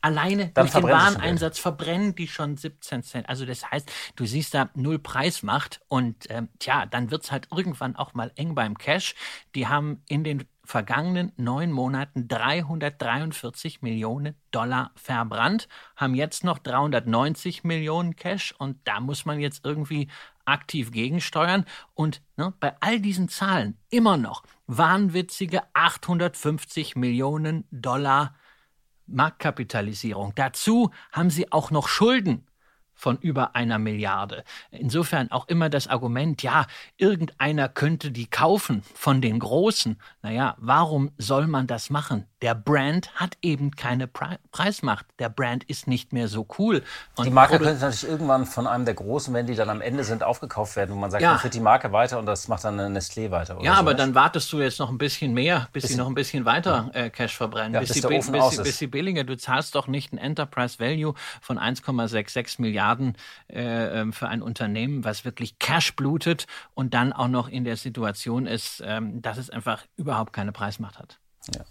Alleine Dann durch den Wareneinsatz verbrennen die schon 17 Cent. Also das heißt, du siehst da null Preismacht und ähm, tja, dann wird's halt irgendwann auch mal eng beim Cash. Die haben in den vergangenen neun Monaten 343 Millionen Dollar verbrannt, haben jetzt noch 390 Millionen Cash und da muss man jetzt irgendwie aktiv gegensteuern und ne, bei all diesen Zahlen immer noch wahnwitzige 850 Millionen Dollar Marktkapitalisierung. Dazu haben sie auch noch Schulden von über einer Milliarde. Insofern auch immer das Argument, ja, irgendeiner könnte die kaufen von den Großen. Naja, warum soll man das machen? Der Brand hat eben keine Pre Preismacht. Der Brand ist nicht mehr so cool. Und die Marke könnte natürlich irgendwann von einem der Großen, wenn die dann am Ende sind, aufgekauft werden, wo man sagt, ja. man führt die Marke weiter und das macht dann eine Nestlé weiter. ja, so aber dann wartest du jetzt noch ein bisschen mehr, bis sie noch ein bisschen weiter äh, Cash verbrennen. Ja, bis, bis, sie, bis, bis, bis sie billiger. Du zahlst doch nicht ein Enterprise Value von 1,66 Milliarden äh, ähm, für ein Unternehmen, was wirklich Cash blutet und dann auch noch in der Situation ist, ähm, dass es einfach überhaupt keine Preismacht hat. Ja.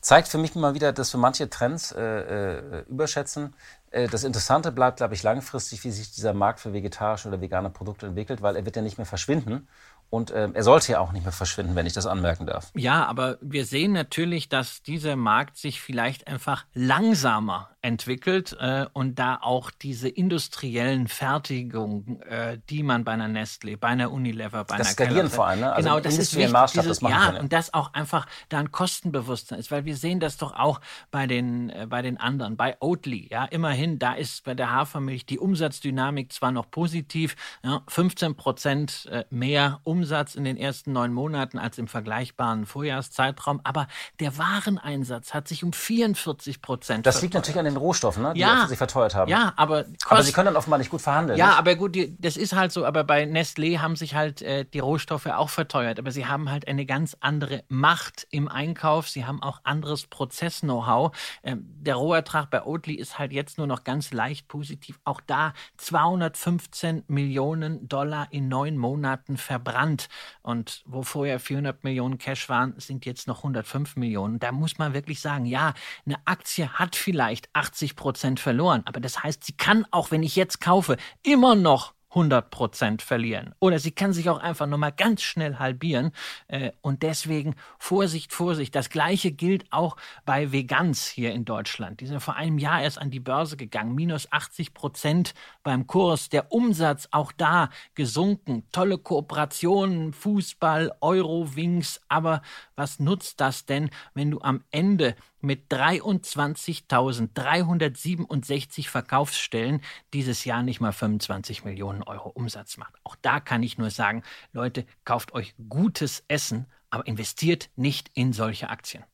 Zeigt für mich mal wieder, dass wir manche Trends äh, äh, überschätzen. Äh, das Interessante bleibt, glaube ich, langfristig, wie sich dieser Markt für vegetarische oder vegane Produkte entwickelt, weil er wird ja nicht mehr verschwinden. Und äh, er sollte ja auch nicht mehr verschwinden, wenn ich das anmerken darf. Ja, aber wir sehen natürlich, dass dieser Markt sich vielleicht einfach langsamer entwickelt äh, und da auch diese industriellen Fertigungen, äh, die man bei einer Nestle, bei einer Unilever, bei das einer Skalieren vor allem, ne? also genau, das ist wichtig, Maßstab, dieses, das ja, können. und das auch einfach da ein Kostenbewusstsein ist, weil wir sehen das doch auch bei den äh, bei den anderen, bei Oatly, ja, immerhin, da ist bei der Hafermilch die Umsatzdynamik zwar noch positiv, ja, 15 Prozent äh, mehr Umsatz in den ersten neun Monaten als im vergleichbaren Vorjahrszeitraum, aber der Wareneinsatz hat sich um 44 Prozent. Das liegt natürlich an den Rohstoffen, ne, die ja, sich verteuert haben. Ja, aber aber sie können dann offenbar nicht gut verhandeln. Ja, nicht? aber gut, die, das ist halt so. Aber bei Nestlé haben sich halt äh, die Rohstoffe auch verteuert. Aber sie haben halt eine ganz andere Macht im Einkauf. Sie haben auch anderes Prozess-Know-how. Ähm, der Rohertrag bei Oatly ist halt jetzt nur noch ganz leicht positiv. Auch da 215 Millionen Dollar in neun Monaten verbrannt. Und wo vorher 400 Millionen Cash waren, sind jetzt noch 105 Millionen. Da muss man wirklich sagen, ja, eine Aktie hat vielleicht 80 Prozent verloren. Aber das heißt, sie kann auch, wenn ich jetzt kaufe, immer noch 100 Prozent verlieren. Oder sie kann sich auch einfach nur mal ganz schnell halbieren. Äh, und deswegen Vorsicht, Vorsicht. Das Gleiche gilt auch bei Vegans hier in Deutschland. Die sind vor einem Jahr erst an die Börse gegangen. Minus 80 Prozent beim Kurs. Der Umsatz auch da gesunken. Tolle Kooperationen, Fußball, Eurowings. Aber was nutzt das denn, wenn du am Ende mit 23.367 Verkaufsstellen dieses Jahr nicht mal 25 Millionen Euro Umsatz macht. Auch da kann ich nur sagen, Leute, kauft euch gutes Essen, aber investiert nicht in solche Aktien.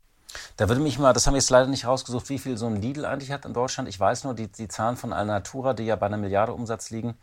Da würde mich mal, das haben wir jetzt leider nicht rausgesucht, wie viel so ein Lidl eigentlich hat in Deutschland. Ich weiß nur, die, die Zahlen von Alnatura, die ja bei einer Milliarde Umsatz liegen,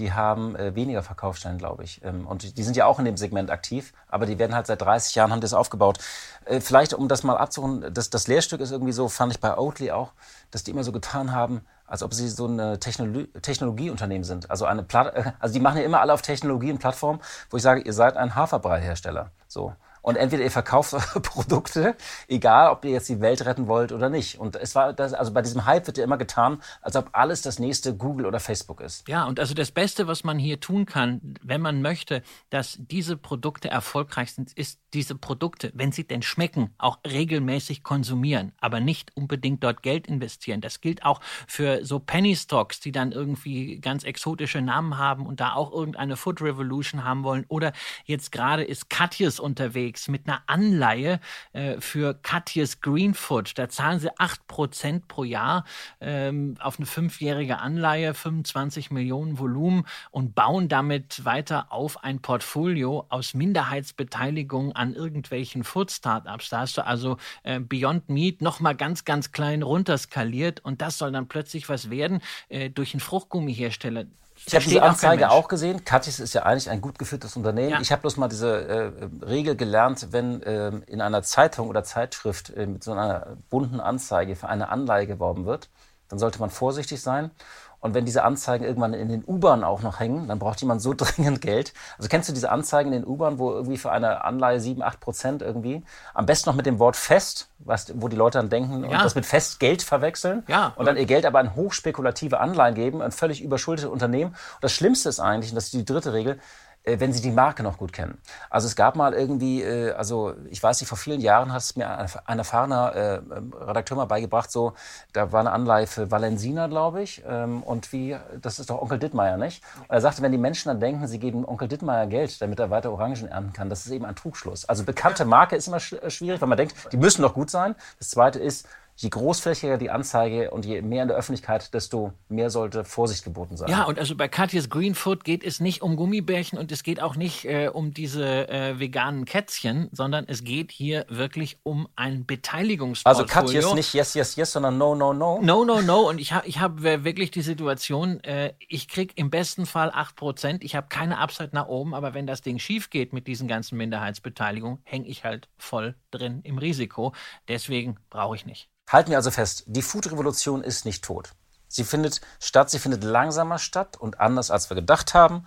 die haben äh, weniger Verkaufsstellen, glaube ich. Ähm, und die sind ja auch in dem Segment aktiv, aber die werden halt seit 30 Jahren, haben das aufgebaut. Äh, vielleicht, um das mal abzuholen, das, das Lehrstück ist irgendwie so, fand ich bei Oatly auch, dass die immer so getan haben, als ob sie so ein Technologie Technologieunternehmen sind. Also eine Platt also die machen ja immer alle auf Technologie und Plattform, wo ich sage, ihr seid ein Haferbrei-Hersteller. So. Und entweder ihr verkauft eure Produkte, egal ob ihr jetzt die Welt retten wollt oder nicht. Und es war das, also bei diesem Hype wird ja immer getan, als ob alles das nächste Google oder Facebook ist. Ja, und also das Beste, was man hier tun kann, wenn man möchte, dass diese Produkte erfolgreich sind, ist diese Produkte, wenn sie denn schmecken, auch regelmäßig konsumieren, aber nicht unbedingt dort Geld investieren. Das gilt auch für so Penny Stocks, die dann irgendwie ganz exotische Namen haben und da auch irgendeine Food Revolution haben wollen. Oder jetzt gerade ist Katjes unterwegs mit einer Anleihe äh, für Katjes Green Food. Da zahlen sie 8% pro Jahr ähm, auf eine fünfjährige Anleihe, 25 Millionen Volumen und bauen damit weiter auf ein Portfolio aus Minderheitsbeteiligung an irgendwelchen Food-Startups. Da hast du also äh, Beyond Meat nochmal ganz, ganz klein runterskaliert und das soll dann plötzlich was werden äh, durch einen Fruchtgummihersteller. Ich habe diese Anzeige auch, auch gesehen. Katis ist ja eigentlich ein gut geführtes Unternehmen. Ja. Ich habe bloß mal diese äh, Regel gelernt, wenn äh, in einer Zeitung oder Zeitschrift äh, mit so einer bunten Anzeige für eine Anleihe geworben wird, dann sollte man vorsichtig sein und wenn diese Anzeigen irgendwann in den U-Bahnen auch noch hängen, dann braucht jemand so dringend Geld. Also kennst du diese Anzeigen in den U-Bahnen, wo irgendwie für eine Anleihe 7, 8 Prozent irgendwie, am besten noch mit dem Wort fest, was, wo die Leute dann denken ja. und das mit fest Geld verwechseln ja, und dann ihr Geld aber an hochspekulative Anleihen geben, ein völlig überschuldete Unternehmen. Und das Schlimmste ist eigentlich, und das ist die dritte Regel, wenn sie die Marke noch gut kennen. Also es gab mal irgendwie, äh, also ich weiß nicht, vor vielen Jahren hat es mir ein erfahrener äh, Redakteur mal beigebracht, so, da war eine Anleihe für Valensina, glaube ich, ähm, und wie, das ist doch Onkel Dittmeier, nicht? Und er sagte, wenn die Menschen dann denken, sie geben Onkel Dittmeier Geld, damit er weiter Orangen ernten kann, das ist eben ein Trugschluss. Also bekannte Marke ist immer schwierig, weil man denkt, die müssen doch gut sein. Das zweite ist, je großflächiger die Anzeige und je mehr in der Öffentlichkeit, desto mehr sollte Vorsicht geboten sein. Ja, und also bei Katjes Greenfoot geht es nicht um Gummibärchen und es geht auch nicht äh, um diese äh, veganen Kätzchen, sondern es geht hier wirklich um ein Beteiligungsportfolio. Also Katjes nicht yes, yes, yes, sondern no, no, no. No, no, no. Und ich habe ich hab wirklich die Situation, äh, ich kriege im besten Fall 8%, ich habe keine Upside nach oben, aber wenn das Ding schief geht mit diesen ganzen Minderheitsbeteiligungen, hänge ich halt voll drin im Risiko. Deswegen brauche ich nicht. Halten wir also fest, die Food-Revolution ist nicht tot. Sie findet statt, sie findet langsamer statt und anders, als wir gedacht haben.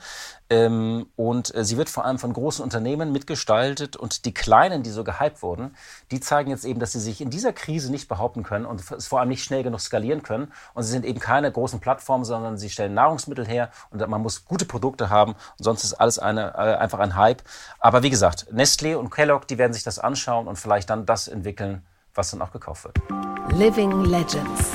Ähm, und äh, sie wird vor allem von großen Unternehmen mitgestaltet. Und die Kleinen, die so gehypt wurden, die zeigen jetzt eben, dass sie sich in dieser Krise nicht behaupten können und es vor allem nicht schnell genug skalieren können. Und sie sind eben keine großen Plattformen, sondern sie stellen Nahrungsmittel her und man muss gute Produkte haben. Und sonst ist alles eine, äh, einfach ein Hype. Aber wie gesagt, Nestlé und Kellogg, die werden sich das anschauen und vielleicht dann das entwickeln, was dann auch gekauft wird. Living Legends.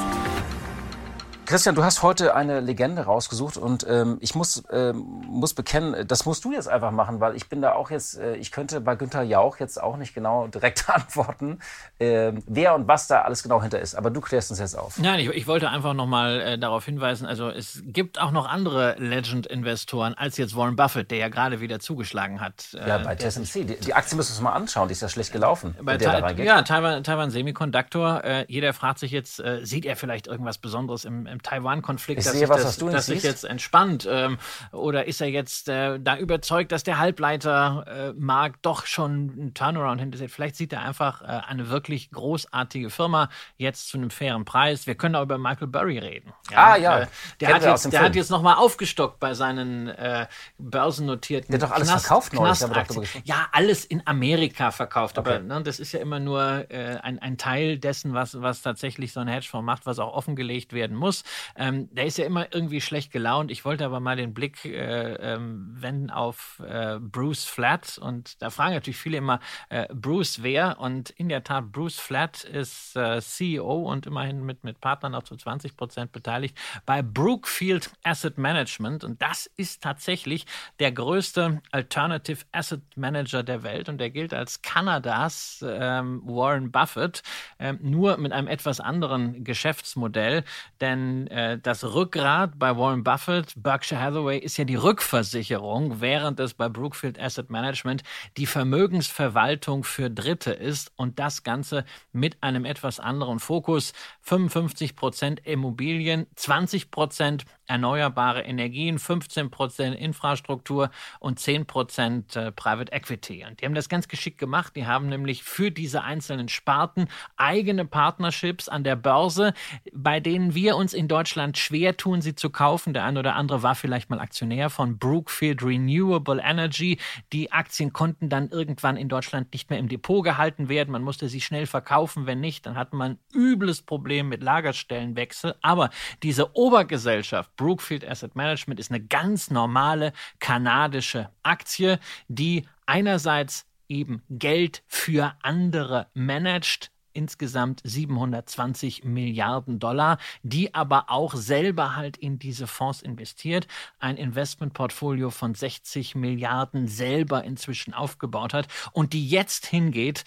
Christian, du hast heute eine Legende rausgesucht und ähm, ich muss, ähm, muss bekennen, das musst du jetzt einfach machen, weil ich bin da auch jetzt, äh, ich könnte bei Günther Jauch jetzt auch nicht genau direkt antworten, äh, wer und was da alles genau hinter ist. Aber du klärst uns jetzt auf. Nein, ich, ich wollte einfach nochmal äh, darauf hinweisen, also es gibt auch noch andere Legend-Investoren als jetzt Warren Buffett, der ja gerade wieder zugeschlagen hat. Äh, ja, bei TSMC. Die, die, Aktie müssen wir uns mal anschauen, die ist ja schlecht gelaufen. Bei der da ja, Taiwan, Taiwan Semiconductor. Äh, jeder fragt sich jetzt, äh, sieht er vielleicht irgendwas Besonderes im, im Taiwan-Konflikt, dass, sehe, das, dass sich jetzt entspannt? Ähm, oder ist er jetzt äh, da überzeugt, dass der Halbleitermarkt äh, doch schon einen Turnaround hinter sich Vielleicht sieht er einfach äh, eine wirklich großartige Firma jetzt zu einem fairen Preis. Wir können auch über Michael Burry reden. Ja, ah, ja. Äh, der hat jetzt, der hat jetzt nochmal aufgestockt bei seinen äh, börsennotierten. Der hat doch alles Knast, verkauft neulich. Ja, alles in Amerika verkauft. Okay. Aber ne, das ist ja immer nur äh, ein, ein Teil dessen, was, was tatsächlich so ein Hedgefonds macht, was auch offengelegt werden muss. Ähm, der ist ja immer irgendwie schlecht gelaunt. Ich wollte aber mal den Blick äh, ähm, wenden auf äh, Bruce Flatt. Und da fragen natürlich viele immer, äh, Bruce wer? Und in der Tat, Bruce Flatt ist äh, CEO und immerhin mit, mit Partnern auch zu 20 Prozent beteiligt bei Brookfield Asset Management. Und das ist tatsächlich der größte Alternative Asset Manager der Welt. Und der gilt als Kanadas ähm, Warren Buffett, ähm, nur mit einem etwas anderen Geschäftsmodell. Denn äh, das Rückgrat bei Warren Buffett, Berkshire Hathaway, ist ja die Rückversicherung, während es bei Brookfield Asset Management die Vermögensverwaltung für Dritte ist und das Ganze mit einem etwas anderen Fokus. 55 Prozent Immobilien, 20 Prozent erneuerbare Energien, 15 Prozent Infrastruktur und 10 Prozent äh, Private Equity. Und die haben das ganz geschickt gemacht. Die haben nämlich für diese einzelnen Sparten eigene Partnerships an der Börse, bei denen wir uns in Deutschland schwer tun, sie zu kaufen. Der eine oder andere war vielleicht mal Aktionär von Brookfield Renewable Energy. Die Aktien konnten dann irgendwann in Deutschland nicht mehr im Depot gehalten werden. Man musste sie schnell verkaufen. Wenn nicht, dann hat man ein übles Problem mit Lagerstellenwechsel. Aber diese Obergesellschaft Brookfield Asset Management ist eine ganz normale kanadische Aktie, die einerseits eben Geld für andere managt, insgesamt 720 Milliarden Dollar, die aber auch selber halt in diese Fonds investiert, ein Investmentportfolio von 60 Milliarden selber inzwischen aufgebaut hat und die jetzt hingeht,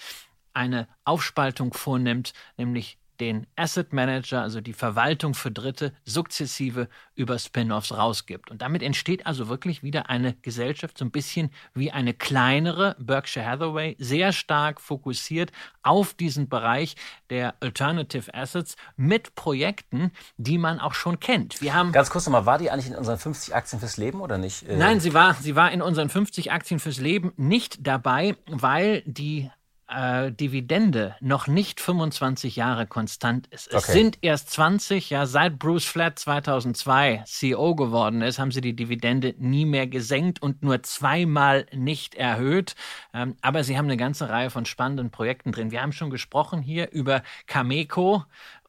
eine Aufspaltung vornimmt, nämlich den Asset Manager, also die Verwaltung für Dritte, sukzessive über Spin-offs rausgibt. Und damit entsteht also wirklich wieder eine Gesellschaft, so ein bisschen wie eine kleinere Berkshire Hathaway, sehr stark fokussiert auf diesen Bereich der Alternative Assets mit Projekten, die man auch schon kennt. Wir haben Ganz kurz nochmal, war die eigentlich in unseren 50 Aktien fürs Leben oder nicht? Äh, Nein, sie war, sie war in unseren 50 Aktien fürs Leben nicht dabei, weil die äh, Dividende noch nicht 25 Jahre konstant ist. Es okay. sind erst 20, ja, seit Bruce Flatt 2002 CEO geworden ist, haben sie die Dividende nie mehr gesenkt und nur zweimal nicht erhöht. Ähm, aber sie haben eine ganze Reihe von spannenden Projekten drin. Wir haben schon gesprochen hier über Cameco,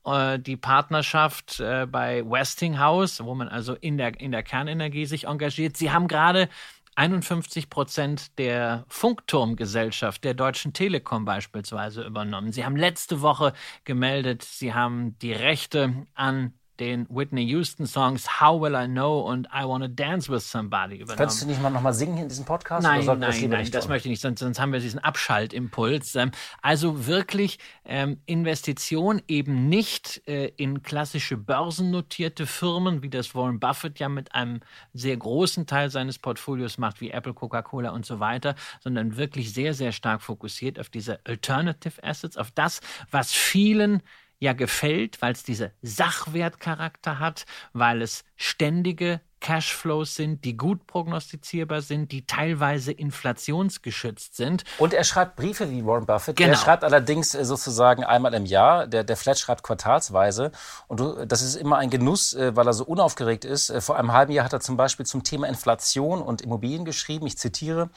äh, die Partnerschaft äh, bei Westinghouse, wo man also in der, in der Kernenergie sich engagiert. Sie haben gerade 51 Prozent der Funkturmgesellschaft der Deutschen Telekom beispielsweise übernommen. Sie haben letzte Woche gemeldet, sie haben die Rechte an den Whitney Houston Songs How Will I Know und I Wanna Dance with Somebody übernommen. Könntest du nicht mal nochmal singen in diesem Podcast? Nein, nein, das nein, das möchte ich nicht, sonst, sonst, haben wir diesen Abschaltimpuls. Ähm, also wirklich ähm, Investition eben nicht äh, in klassische börsennotierte Firmen, wie das Warren Buffett ja mit einem sehr großen Teil seines Portfolios macht, wie Apple, Coca-Cola und so weiter, sondern wirklich sehr, sehr stark fokussiert auf diese Alternative Assets, auf das, was vielen ja gefällt, weil es diese Sachwertcharakter hat, weil es ständige Cashflows sind, die gut prognostizierbar sind, die teilweise inflationsgeschützt sind. Und er schreibt Briefe wie Warren Buffett. Genau. Er schreibt allerdings äh, sozusagen einmal im Jahr. Der, der Flat schreibt quartalsweise. Und du, das ist immer ein Genuss, äh, weil er so unaufgeregt ist. Äh, vor einem halben Jahr hat er zum Beispiel zum Thema Inflation und Immobilien geschrieben. Ich zitiere.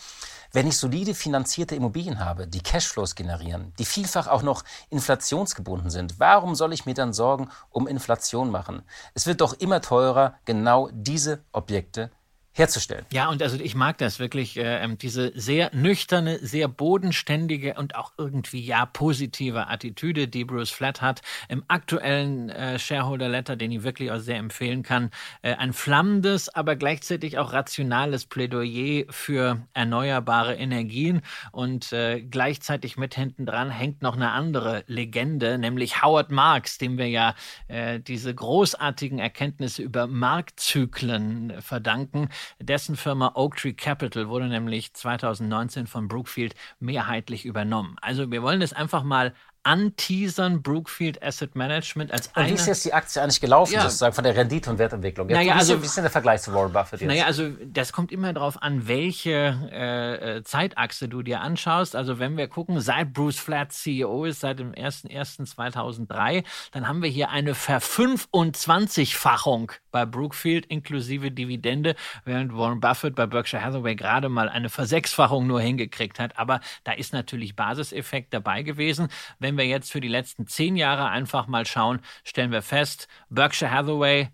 Wenn ich solide finanzierte Immobilien habe, die Cashflows generieren, die vielfach auch noch inflationsgebunden sind, warum soll ich mir dann Sorgen um Inflation machen? Es wird doch immer teurer, genau diese Objekte herzustellen. Ja, und also ich mag das wirklich, äh, ähm, diese sehr nüchterne, sehr bodenständige und auch irgendwie ja positive Attitüde, die Bruce Flatt hat. Im aktuellen äh, Shareholder Letter, den ich wirklich auch sehr empfehlen kann, äh, ein flammendes, aber gleichzeitig auch rationales Plädoyer für erneuerbare Energien und äh, gleichzeitig mit hinten dran hängt noch eine andere Legende, nämlich Howard Marks, dem wir ja äh, diese großartigen Erkenntnisse über Marktzyklen verdanken. Dessen Firma Oaktree Capital wurde nämlich 2019 von Brookfield mehrheitlich übernommen. Also wir wollen das einfach mal anteasern, Brookfield Asset Management als eine... Und wie ist jetzt die Aktie eigentlich gelaufen, ja. sozusagen von der Rendite- und Wertentwicklung? Jetzt, naja, wie, also, wie ist denn der Vergleich zu Warren Buffett jetzt? Naja, also das kommt immer darauf an, welche äh, äh, Zeitachse du dir anschaust. Also wenn wir gucken, seit Bruce Flatt CEO ist, seit dem 01.01.2003, dann haben wir hier eine Ver25-fachung bei Brookfield inklusive Dividende, während Warren Buffett bei Berkshire Hathaway gerade mal eine Versechsfachung nur hingekriegt hat. Aber da ist natürlich Basiseffekt dabei gewesen. Wenn wenn wir jetzt für die letzten zehn Jahre einfach mal schauen, stellen wir fest, Berkshire Hathaway,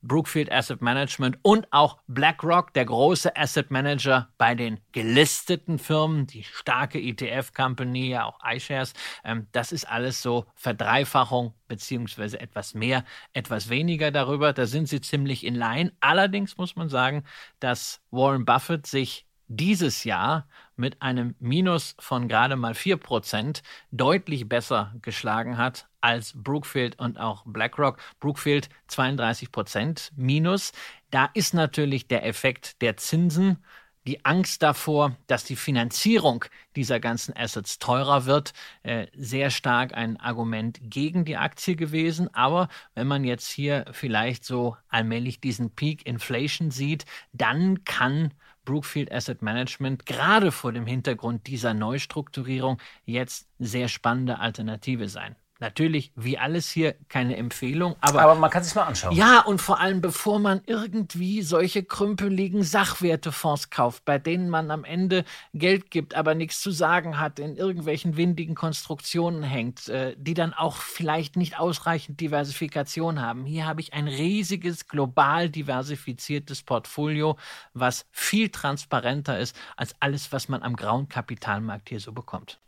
Brookfield Asset Management und auch BlackRock, der große Asset Manager bei den gelisteten Firmen, die starke ETF-Company, ja auch iShares. Ähm, das ist alles so Verdreifachung beziehungsweise etwas mehr, etwas weniger darüber. Da sind sie ziemlich in line. Allerdings muss man sagen, dass Warren Buffett sich dieses Jahr mit einem Minus von gerade mal 4% deutlich besser geschlagen hat als Brookfield und auch BlackRock. Brookfield 32% Minus. Da ist natürlich der Effekt der Zinsen, die Angst davor, dass die Finanzierung dieser ganzen Assets teurer wird, äh, sehr stark ein Argument gegen die Aktie gewesen. Aber wenn man jetzt hier vielleicht so allmählich diesen Peak Inflation sieht, dann kann Brookfield Asset Management gerade vor dem Hintergrund dieser Neustrukturierung jetzt sehr spannende Alternative sein. Natürlich, wie alles hier, keine Empfehlung, aber. Aber man kann sich mal anschauen. Ja, und vor allem, bevor man irgendwie solche krümpeligen Sachwertefonds kauft, bei denen man am Ende Geld gibt, aber nichts zu sagen hat, in irgendwelchen windigen Konstruktionen hängt, äh, die dann auch vielleicht nicht ausreichend Diversifikation haben. Hier habe ich ein riesiges, global diversifiziertes Portfolio, was viel transparenter ist als alles, was man am grauen Kapitalmarkt hier so bekommt.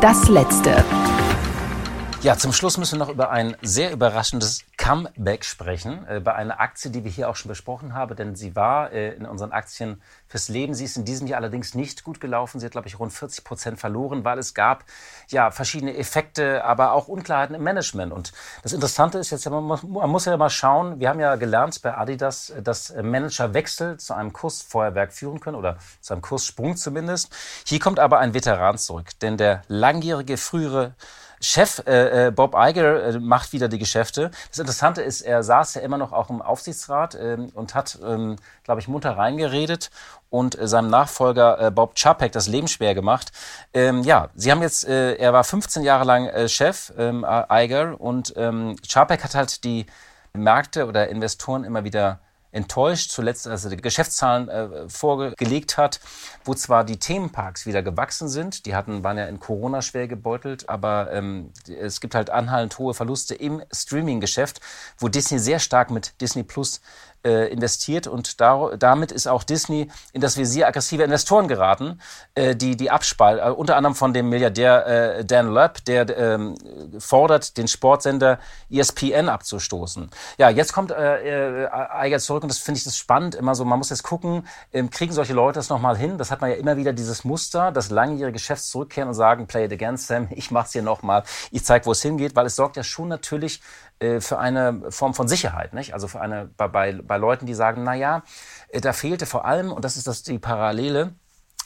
Das letzte. Ja, zum Schluss müssen wir noch über ein sehr überraschendes Comeback sprechen, äh, bei einer Aktie, die wir hier auch schon besprochen haben, denn sie war äh, in unseren Aktien fürs Leben. Sie ist in diesem Jahr allerdings nicht gut gelaufen. Sie hat, glaube ich, rund 40 Prozent verloren, weil es gab ja verschiedene Effekte, aber auch Unklarheiten im Management. Und das Interessante ist jetzt, man muss, man muss ja mal schauen, wir haben ja gelernt bei Adidas, dass Managerwechsel zu einem Kursfeuerwerk führen können oder zu einem Kurssprung zumindest. Hier kommt aber ein Veteran zurück, denn der langjährige frühere Chef äh, äh, Bob Iger äh, macht wieder die Geschäfte. Das Interessante ist, er saß ja immer noch auch im Aufsichtsrat ähm, und hat, ähm, glaube ich, munter reingeredet und äh, seinem Nachfolger äh, Bob Chapek das Leben schwer gemacht. Ähm, ja, sie haben jetzt, äh, er war 15 Jahre lang äh, Chef, ähm, Iger, und ähm, Chapek hat halt die Märkte oder Investoren immer wieder enttäuscht, zuletzt als er die Geschäftszahlen äh, vorgelegt hat, wo zwar die Themenparks wieder gewachsen sind, die hatten, waren ja in Corona schwer gebeutelt, aber ähm, es gibt halt anhaltend hohe Verluste im Streaming-Geschäft, wo Disney sehr stark mit Disney Plus äh, investiert und da, damit ist auch Disney in das Visier aggressiver Investoren geraten, äh, die die Abspalt, äh, unter anderem von dem Milliardär äh, Dan Löpp, der ähm, fordert, den Sportsender ESPN abzustoßen. Ja, jetzt kommt äh, äh, Eiger zurück und das finde ich das spannend, immer so, man muss jetzt gucken, ähm, kriegen solche Leute das nochmal hin? Das hat man ja immer wieder dieses Muster, dass langjährige Geschäfts zurückkehren und sagen, play it again, Sam, ich mach's hier nochmal, ich zeig, wo es hingeht, weil es sorgt ja schon natürlich für eine Form von Sicherheit, nicht? Also für eine, bei, bei, bei Leuten, die sagen, na ja, äh, da fehlte vor allem, und das ist das, die Parallele,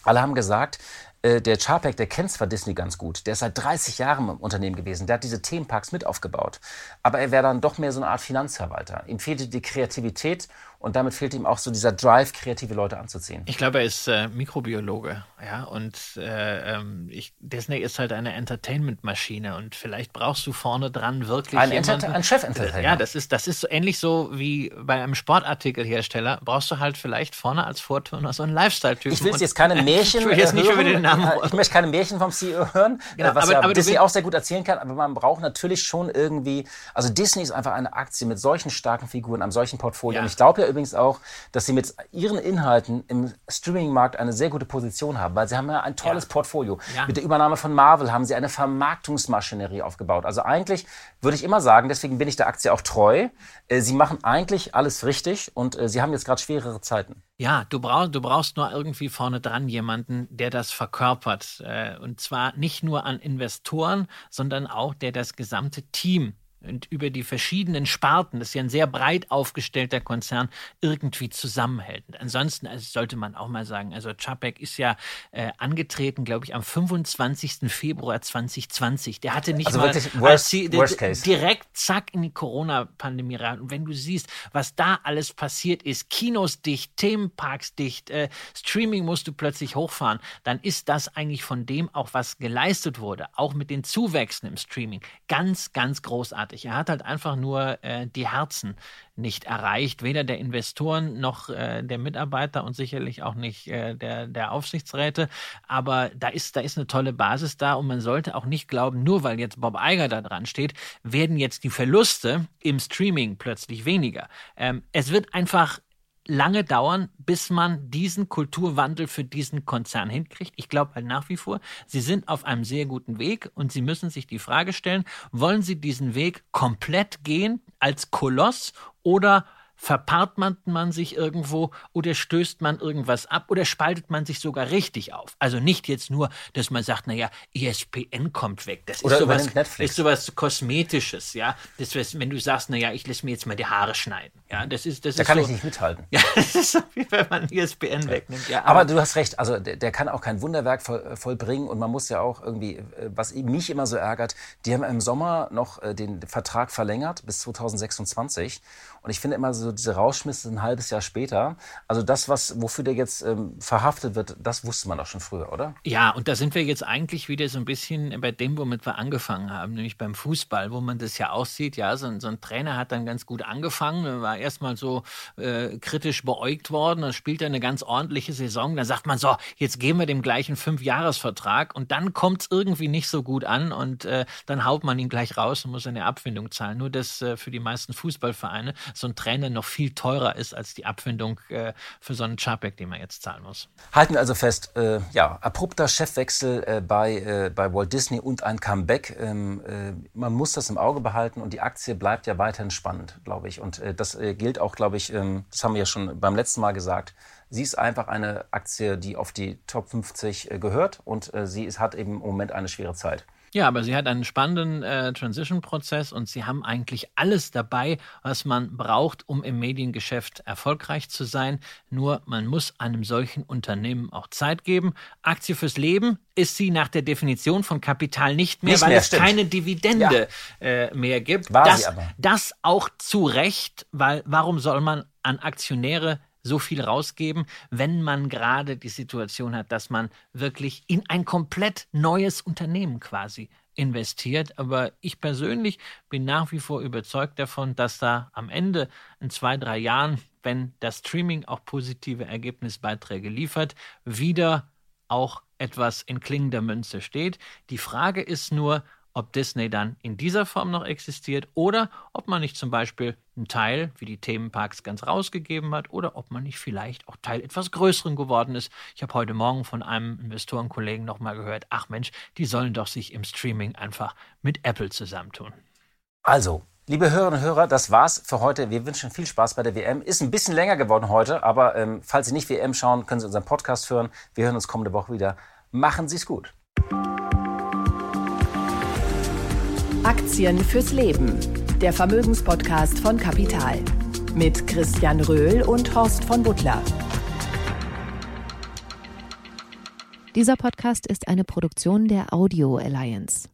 alle haben gesagt, äh, der Charpek, der kennt zwar Disney ganz gut, der ist seit 30 Jahren im Unternehmen gewesen, der hat diese Themenparks mit aufgebaut, aber er wäre dann doch mehr so eine Art Finanzverwalter. Ihm fehlte die Kreativität und damit fehlt ihm auch so dieser Drive, kreative Leute anzuziehen. Ich glaube, er ist äh, Mikrobiologe, ja, und äh, ähm, ich, Disney ist halt eine Entertainment-Maschine und vielleicht brauchst du vorne dran wirklich ein, jemanden, ein Chef-Entertainer. Ja, das ist, das ist so ähnlich so wie bei einem Sportartikelhersteller. Brauchst du halt vielleicht vorne als Vorturner so einen Lifestyle-Typen. Ich will jetzt keine Märchen. ich will jetzt nicht hören. über den Namen. Ich möchte keine Märchen vom CEO hören, genau, was aber, ja aber Disney auch sehr gut erzählen kann. Aber man braucht natürlich schon irgendwie. Also Disney ist einfach eine Aktie mit solchen starken Figuren, einem solchen Portfolio. Ja. Und ich glaube ja übrigens auch, dass sie mit ihren Inhalten im Streaming-Markt eine sehr gute Position haben, weil sie haben ja ein tolles ja. Portfolio. Ja. Mit der Übernahme von Marvel haben sie eine Vermarktungsmaschinerie aufgebaut. Also eigentlich würde ich immer sagen, deswegen bin ich der Aktie auch treu. Äh, sie machen eigentlich alles richtig und äh, sie haben jetzt gerade schwerere Zeiten. Ja, du brauchst, du brauchst nur irgendwie vorne dran jemanden, der das verkörpert. Äh, und zwar nicht nur an Investoren, sondern auch der das gesamte Team und über die verschiedenen Sparten, das ist ja ein sehr breit aufgestellter Konzern, irgendwie zusammenhält. Ansonsten also sollte man auch mal sagen, also Czapek ist ja äh, angetreten, glaube ich, am 25. Februar 2020. Der hatte nicht also mal worst, die, worst direkt zack in die Corona-Pandemie rein. Und wenn du siehst, was da alles passiert ist, Kinos dicht, Themenparks dicht, äh, Streaming musst du plötzlich hochfahren, dann ist das eigentlich von dem auch, was geleistet wurde, auch mit den Zuwächsen im Streaming, ganz, ganz großartig großartig. Er hat halt einfach nur äh, die Herzen nicht erreicht, weder der Investoren noch äh, der Mitarbeiter und sicherlich auch nicht äh, der, der Aufsichtsräte. Aber da ist, da ist eine tolle Basis da und man sollte auch nicht glauben, nur weil jetzt Bob Eiger da dran steht, werden jetzt die Verluste im Streaming plötzlich weniger. Ähm, es wird einfach lange dauern, bis man diesen Kulturwandel für diesen Konzern hinkriegt. Ich glaube halt nach wie vor, sie sind auf einem sehr guten Weg und sie müssen sich die Frage stellen, wollen sie diesen Weg komplett gehen als Koloss oder verpaart man, sich irgendwo oder stößt man irgendwas ab oder spaltet man sich sogar richtig auf. Also nicht jetzt nur, dass man sagt, naja, ESPN kommt weg. Das oder ist sowas, Netflix. ist sowas Kosmetisches, ja. Das ist, wenn du sagst, naja, ich lasse mir jetzt mal die Haare schneiden. Ja, das ist, das da ist kann so, ich nicht mithalten. Ja, das ist so, wie wenn man ESPN wegnimmt. Ja, aber, aber, du hast recht, also der, der, kann auch kein Wunderwerk voll, vollbringen und man muss ja auch irgendwie, äh, was mich immer so ärgert, die haben im Sommer noch äh, den Vertrag verlängert bis 2026 und ich finde immer so, diese Rauschmisse ein halbes Jahr später. Also das, was, wofür der jetzt ähm, verhaftet wird, das wusste man doch schon früher, oder? Ja, und da sind wir jetzt eigentlich wieder so ein bisschen bei dem, womit wir angefangen haben, nämlich beim Fußball, wo man das ja aussieht. Ja, so, so ein Trainer hat dann ganz gut angefangen, war erstmal so äh, kritisch beäugt worden, dann spielt er eine ganz ordentliche Saison. Dann sagt man so, jetzt geben wir dem gleichen Fünfjahresvertrag und dann kommt es irgendwie nicht so gut an und äh, dann haut man ihn gleich raus und muss eine Abfindung zahlen. Nur das äh, für die meisten Fußballvereine so ein Trainer noch viel teurer ist als die Abfindung äh, für so einen Charback, den man jetzt zahlen muss. Halten wir also fest, äh, ja, abrupter Chefwechsel äh, bei, äh, bei Walt Disney und ein Comeback. Ähm, äh, man muss das im Auge behalten und die Aktie bleibt ja weiterhin spannend, glaube ich. Und äh, das gilt auch, glaube ich, ähm, das haben wir ja schon beim letzten Mal gesagt, Sie ist einfach eine Aktie, die auf die Top 50 gehört und sie ist, hat eben im Moment eine schwere Zeit. Ja, aber sie hat einen spannenden äh, Transition-Prozess und sie haben eigentlich alles dabei, was man braucht, um im Mediengeschäft erfolgreich zu sein. Nur man muss einem solchen Unternehmen auch Zeit geben. Aktie fürs Leben ist sie nach der Definition von Kapital nicht mehr, nicht weil mehr, es stimmt. keine Dividende ja. äh, mehr gibt. War das, sie aber. das auch zu Recht, weil warum soll man an Aktionäre so viel rausgeben, wenn man gerade die Situation hat, dass man wirklich in ein komplett neues Unternehmen quasi investiert. Aber ich persönlich bin nach wie vor überzeugt davon, dass da am Ende in zwei, drei Jahren, wenn das Streaming auch positive Ergebnisbeiträge liefert, wieder auch etwas in klingender Münze steht. Die Frage ist nur, ob Disney dann in dieser Form noch existiert oder ob man nicht zum Beispiel einen Teil, wie die Themenparks, ganz rausgegeben hat oder ob man nicht vielleicht auch Teil etwas Größeren geworden ist. Ich habe heute Morgen von einem Investorenkollegen nochmal gehört, ach Mensch, die sollen doch sich im Streaming einfach mit Apple zusammentun. Also, Liebe Hörerinnen und Hörer, das war's für heute. Wir wünschen viel Spaß bei der WM. Ist ein bisschen länger geworden heute, aber ähm, falls Sie nicht WM schauen, können Sie unseren Podcast hören. Wir hören uns kommende Woche wieder. Machen Sie es gut. Aktien fürs Leben. Der Vermögenspodcast von Kapital. Mit Christian Röhl und Horst von Butler. Dieser Podcast ist eine Produktion der Audio Alliance.